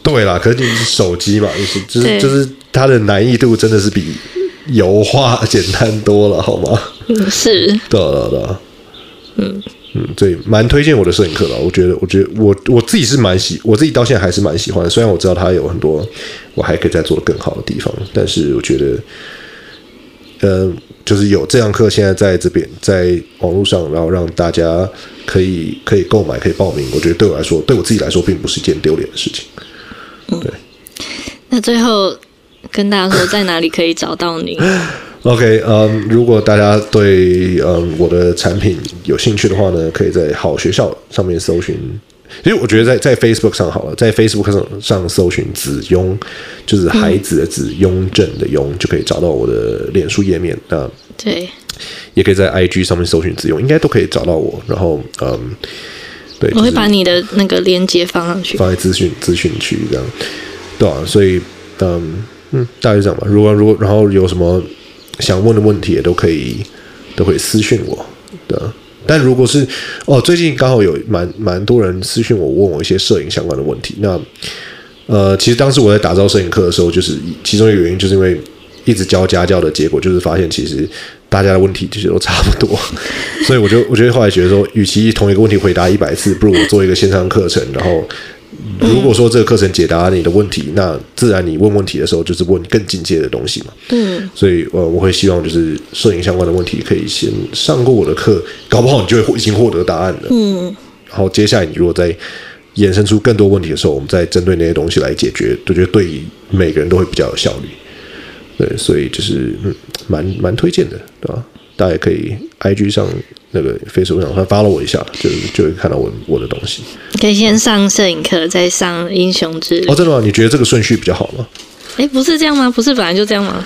对啦，可是你是手机嘛，就是就是就是它的难易度真的是比油画简单多了，好吗？嗯，是。对了对了，嗯嗯，对，蛮推荐我的摄影课的。我觉得，我觉得我我自己是蛮喜，我自己到现在还是蛮喜欢的。虽然我知道它有很多我还可以再做的更好的地方，但是我觉得，嗯、呃。就是有这堂课，现在在这边，在网络上，然后让大家可以可以购买，可以报名。我觉得对我来说，对我自己来说，并不是一件丢脸的事情。对。嗯、那最后跟大家说，在哪里可以找到你 *laughs*？OK，嗯，如果大家对嗯我的产品有兴趣的话呢，可以在好学校上面搜寻。其实我觉得在在 Facebook 上好了，在 Facebook 上上搜寻子雍，就是孩子的子，雍正的雍，就可以找到我的脸书页面。那对，也可以在 IG 上面搜寻子雍，应该都可以找到我。然后嗯，对，我会把你的那个链接放上去，放在资讯资讯区这样。对啊，所以嗯嗯，大概是这样吧。如果如果然后有什么想问的问题，也都可以都可以私讯我。对。但如果是哦，最近刚好有蛮蛮多人私讯我，问我一些摄影相关的问题。那呃，其实当时我在打造摄影课的时候，就是其中一个原因，就是因为一直教家教的结果，就是发现其实大家的问题其实都差不多，*laughs* 所以我就我觉得后来觉得说，与其同一个问题回答一百次，不如我做一个线上课程，然后。如果说这个课程解答你的问题，那自然你问问题的时候就是问更进阶的东西嘛。嗯，所以呃，我会希望就是摄影相关的问题可以先上过我的课，搞不好你就会已经获得答案了。嗯，然后接下来你如果再衍生出更多问题的时候，我们再针对那些东西来解决，我觉得对每个人都会比较有效率。对，所以就是嗯，蛮蛮推荐的，对吧？大家也可以 IG 上。那个 Facebook 上，他 follow 我一下，就就会看到我我的东西。可以先上摄影课，再上英雄之旅。哦，真的吗？你觉得这个顺序比较好吗？哎，不是这样吗？不是本来就这样吗？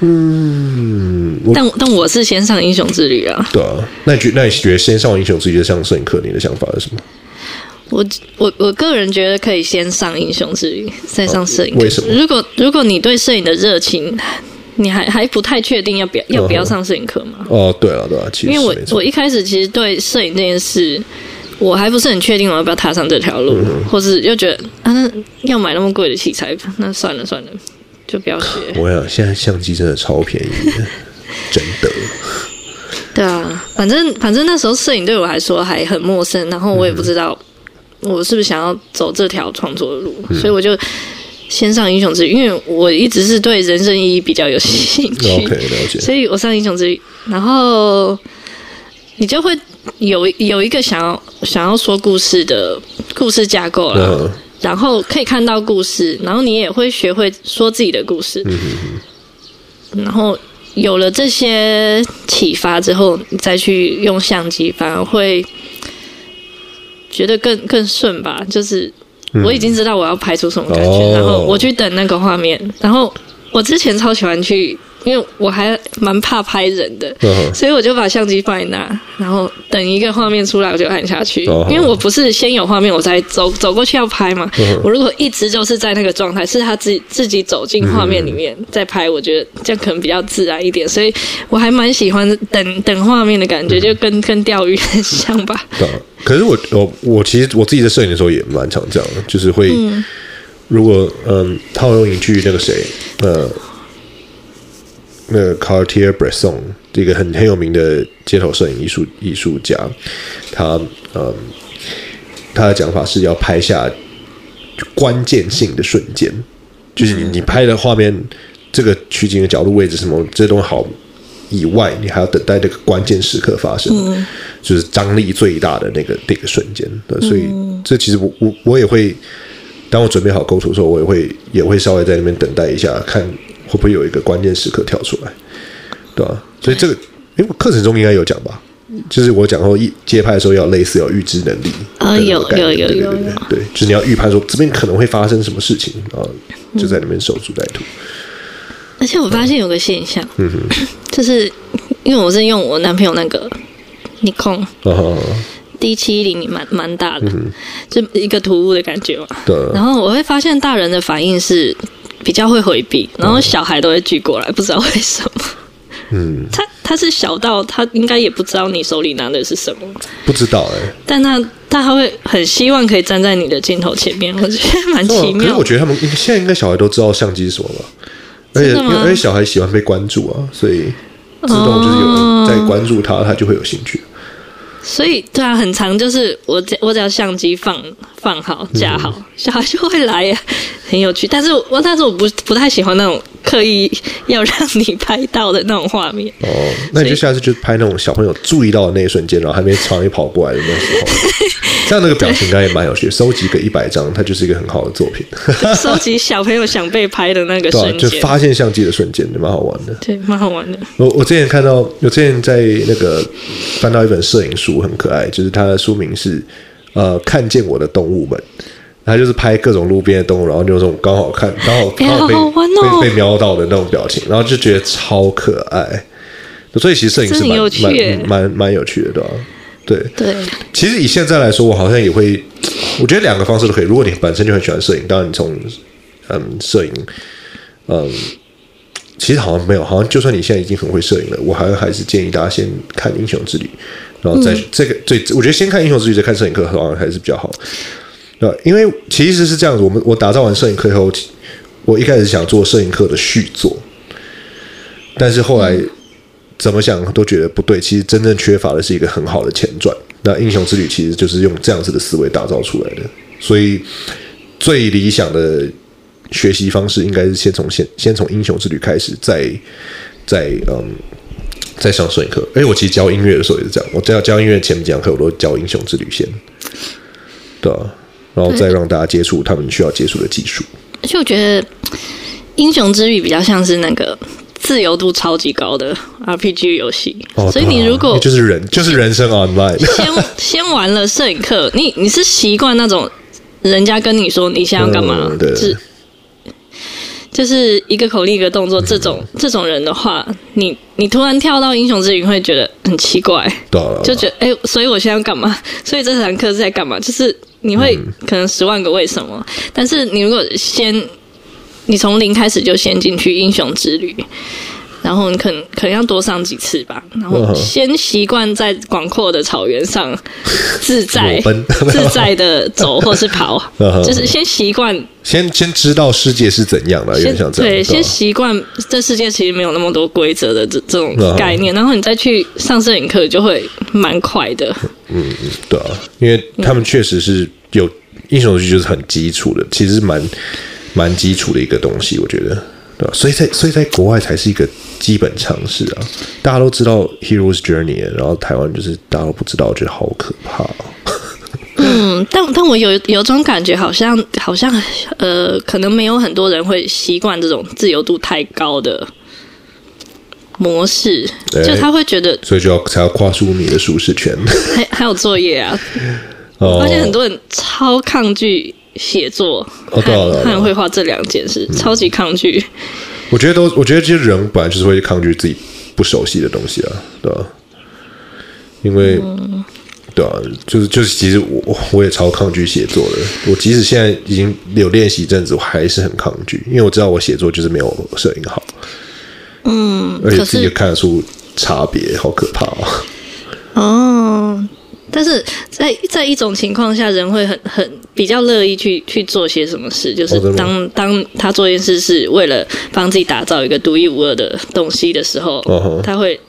嗯，但但我是先上英雄之旅啊。对啊，那你觉那你觉得先上英雄之旅再上摄影课，你的想法是什么？我我我个人觉得可以先上英雄之旅，再上摄影课。为什么？如果如果你对摄影的热情。你还还不太确定要不要要不要上摄影课吗？哦，对了对了，其实因为我我一开始其实对摄影这件事，我还不是很确定我要不要踏上这条路，嗯、或是又觉得啊，那要买那么贵的器材，那算了算了，就不要学。*laughs* 我想现在相机真的超便宜的，*laughs* 真的。对啊，反正反正那时候摄影对我来说还很陌生，然后我也不知道我是不是想要走这条创作的路，嗯、所以我就。先上英雄之旅，因为我一直是对人生意义比较有兴趣，OK，了解。所以我上英雄之旅，然后你就会有有一个想要想要说故事的故事架构了，uh. 然后可以看到故事，然后你也会学会说自己的故事，嗯、哼然后有了这些启发之后，你再去用相机，反而会觉得更更顺吧，就是。我已经知道我要拍出什么感觉，嗯、然后我去等那个画面。然后我之前超喜欢去，因为我还蛮怕拍人的，嗯、所以我就把相机放在那，然后等一个画面出来，我就按下去。嗯、因为我不是先有画面，我再走走过去要拍嘛。嗯、我如果一直就是在那个状态，是他自己自己走进画面里面再拍，我觉得这样可能比较自然一点。所以我还蛮喜欢等等画面的感觉，就跟跟钓鱼很像吧。嗯可是我我我其实我自己在摄影的时候也蛮常这样的，就是会，嗯、如果嗯套用一句那个谁呃那个 Cartier-Bresson 这个很很有名的街头摄影艺术艺术家，他嗯他的讲法是要拍下关键性的瞬间，就是你你拍的画面这个取景的角度位置什么这些东西好以外，你还要等待这个关键时刻发生，嗯、就是张力最大的那个那个瞬间。对，所以这其实我我我也会，当我准备好构图的时候，我也会也会稍微在那边等待一下，看会不会有一个关键时刻跳出来，对吧？所以这个，因为课程中应该有讲吧。就是我讲说，一接拍的时候要类似有预知能力啊，有有有有有，对，就是你要预判说这边可能会发生什么事情啊，就在那边守株待兔。而且我发现有个现象，嗯哼，就是因为我是用我男朋友那个尼康 D 七零，蛮蛮大的，就一个突兀的感觉嘛。对。然后我会发现大人的反应是比较会回避，然后小孩都会聚过来，不知道为什么。嗯，他他是小到他应该也不知道你手里拿的是什么，不知道哎、欸。但他他还会很希望可以站在你的镜头前面，我觉得蛮奇妙。可是我觉得他们现在应该小孩都知道相机是什么吧？而且而且小孩喜欢被关注啊，所以自动就是有人在关注他，他就会有兴趣。所以对啊，很长就是我只我只要相机放放好架好，嗯、小 *laughs* 孩就会来呀，很有趣。但是我但是我不不太喜欢那种刻意要让你拍到的那种画面。哦，那你就下次就拍那种小朋友注意到的那一瞬间，然后还没朝你跑过来的那时候。*laughs* 这样那个表情应该也蛮有趣，收集个一百张，它就是一个很好的作品。*laughs* 收集小朋友想被拍的那个瞬间，就发现相机的瞬间，蛮好玩的。对，蛮好玩的。我我之前看到，我之前在那个翻到一本摄影书，很可爱，就是它的书名是呃，看见我的动物们，它就是拍各种路边的动物，然后就那种刚好看，刚好刚好被、被被瞄到的那种表情，然后就觉得超可爱。所以其实摄影是蛮蛮蛮蛮有趣的，对吧？对对，其实以现在来说，我好像也会，我觉得两个方式都可以。如果你本身就很喜欢摄影，当然你从嗯摄影，嗯，其实好像没有，好像就算你现在已经很会摄影了，我还还是建议大家先看《英雄之旅》，然后再、嗯、这个最，我觉得先看《英雄之旅》再看摄影课，好像还是比较好。对，因为其实是这样子，我们我打造完摄影课以后，我一开始想做摄影课的续作，但是后来。怎么想都觉得不对，其实真正缺乏的是一个很好的前传。那《英雄之旅》其实就是用这样子的思维打造出来的，所以最理想的学习方式应该是先从先先从《英雄之旅》开始，再再嗯再上摄影课。哎，我其实教音乐的时候也是这样，我教教音乐前几堂课我都教《英雄之旅》先，对，然后再让大家接触他们需要接触的技术。而且我觉得《英雄之旅》比较像是那个。自由度超级高的 RPG 游戏，哦、所以你如果就是人就是人生 online，先 *laughs* 先玩了摄影课，你你是习惯那种人家跟你说你现在要干嘛，嗯、对是就是一个口令一个动作这种、嗯、这种人的话，你你突然跳到英雄之旅会觉得很奇怪，就觉得哎、欸，所以我现在要干嘛？所以这堂课是在干嘛？就是你会可能十万个为什么，嗯、但是你如果先。你从零开始就先进去英雄之旅，然后你可能可能要多上几次吧，然后先习惯在广阔的草原上自在 *laughs* 自在的走或是跑，*laughs* 就是先习惯，先先知道世界是怎样的，先对，先习惯这世界其实没有那么多规则的这这种 *laughs* 概念，然后你再去上摄影课就会蛮快的。嗯嗯，对啊，因为他们确实是有英雄之旅就是很基础的，其实蛮。蛮基础的一个东西，我觉得，对吧？所以在所以在国外才是一个基本常识啊。大家都知道 Hero's Journey，然后台湾就是大家都不知道，我觉得好可怕哦。嗯，但但我有有种感觉，好像好像呃，可能没有很多人会习惯这种自由度太高的模式，欸、就他会觉得，所以就要才要跨出你的舒适圈。还还有作业啊，*laughs* 我发现很多人超抗拒。写作和和绘画这两件事，超级抗拒。我觉得都，我觉得这些人本来就是会抗拒自己不熟悉的东西啊，对吧？因为，对啊，就是就是，其实我我也超抗拒写作的。我即使现在已经有练习一阵子，我还是很抗拒，因为我知道我写作就是没有摄影好。嗯，而且自己看得出差别，好可怕啊！哦。但是在在一种情况下，人会很很比较乐意去去做些什么事，就是当当他做一件事是为了帮自己打造一个独一无二的东西的时候，uh huh. 他会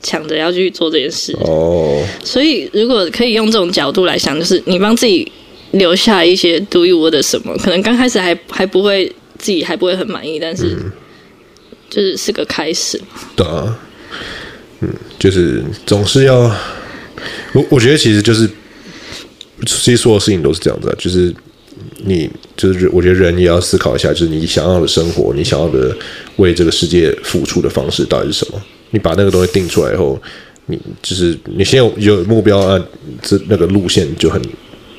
抢着要去做这件事。哦，所以如果可以用这种角度来想，就是你帮自己留下一些独一无二的什么。可能刚开始还还不会自己还不会很满意，但是就是是个开始。对啊，嗯，就是总是要我我觉得其实就是其实所有事情都是这样子，就是。你就是，我觉得人也要思考一下，就是你想要的生活，你想要的为这个世界付出的方式到底是什么？你把那个东西定出来以后，你就是你先有有目标啊，这那个路线就很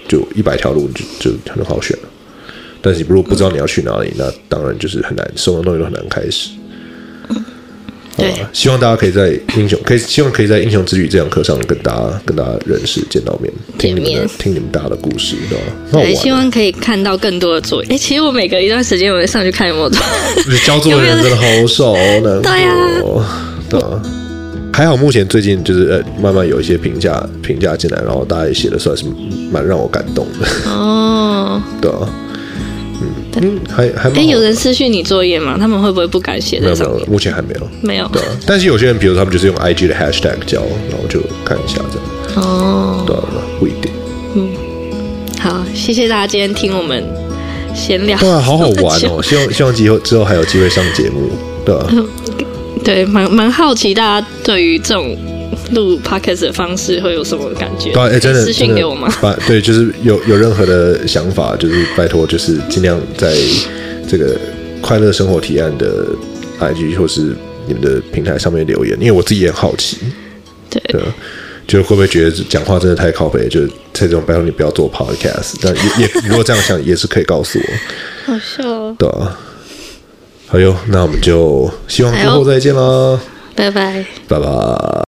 就一百条路就就很好选了。但是你如果不知道你要去哪里，那当然就是很难，什么东西都很难开始。对，希望大家可以在英雄，可以希望可以在英雄之旅这堂课上跟大家跟大家认识见到面，听你们的听你们大家的故事，对吧？对，希望可以看到更多的作业。哎，其实我每隔一段时间我会上去看有没有作业。交作业人真的好少呢。对呀，对啊，还好目前最近就是呃慢慢有一些评价评价进来，然后大家也写的算是蛮让我感动的。哦，*laughs* 对啊。嗯，还还哎，有人私讯你作业吗？他们会不会不敢写在上面？没有，目前还没有。没有。对啊，但是有些人，比如他们就是用 IG 的 hashtag 教，然后就看一下这样。哦。对啊，不一定。嗯。好，谢谢大家今天听我们闲聊。哇，好好玩哦！*laughs* 希望希望之后之后还有机会上节目，对吧？*laughs* 对，蛮蛮好奇大家对于这种。录 podcast 的方式会有什么感觉？对，哎，真的，私信给我吗？把对，就是有有任何的想法，就是拜托，就是尽量在这个快乐生活提案的 IG 或是你们的平台上面留言，因为我自己也很好奇。对，对，就会不会觉得讲话真的太靠北？就是这种拜托你不要做 podcast，但也也如果这样想也是可以告诉我。*laughs* 好笑哦。对啊。好哟，那我们就希望之后再见啦。拜拜。拜拜。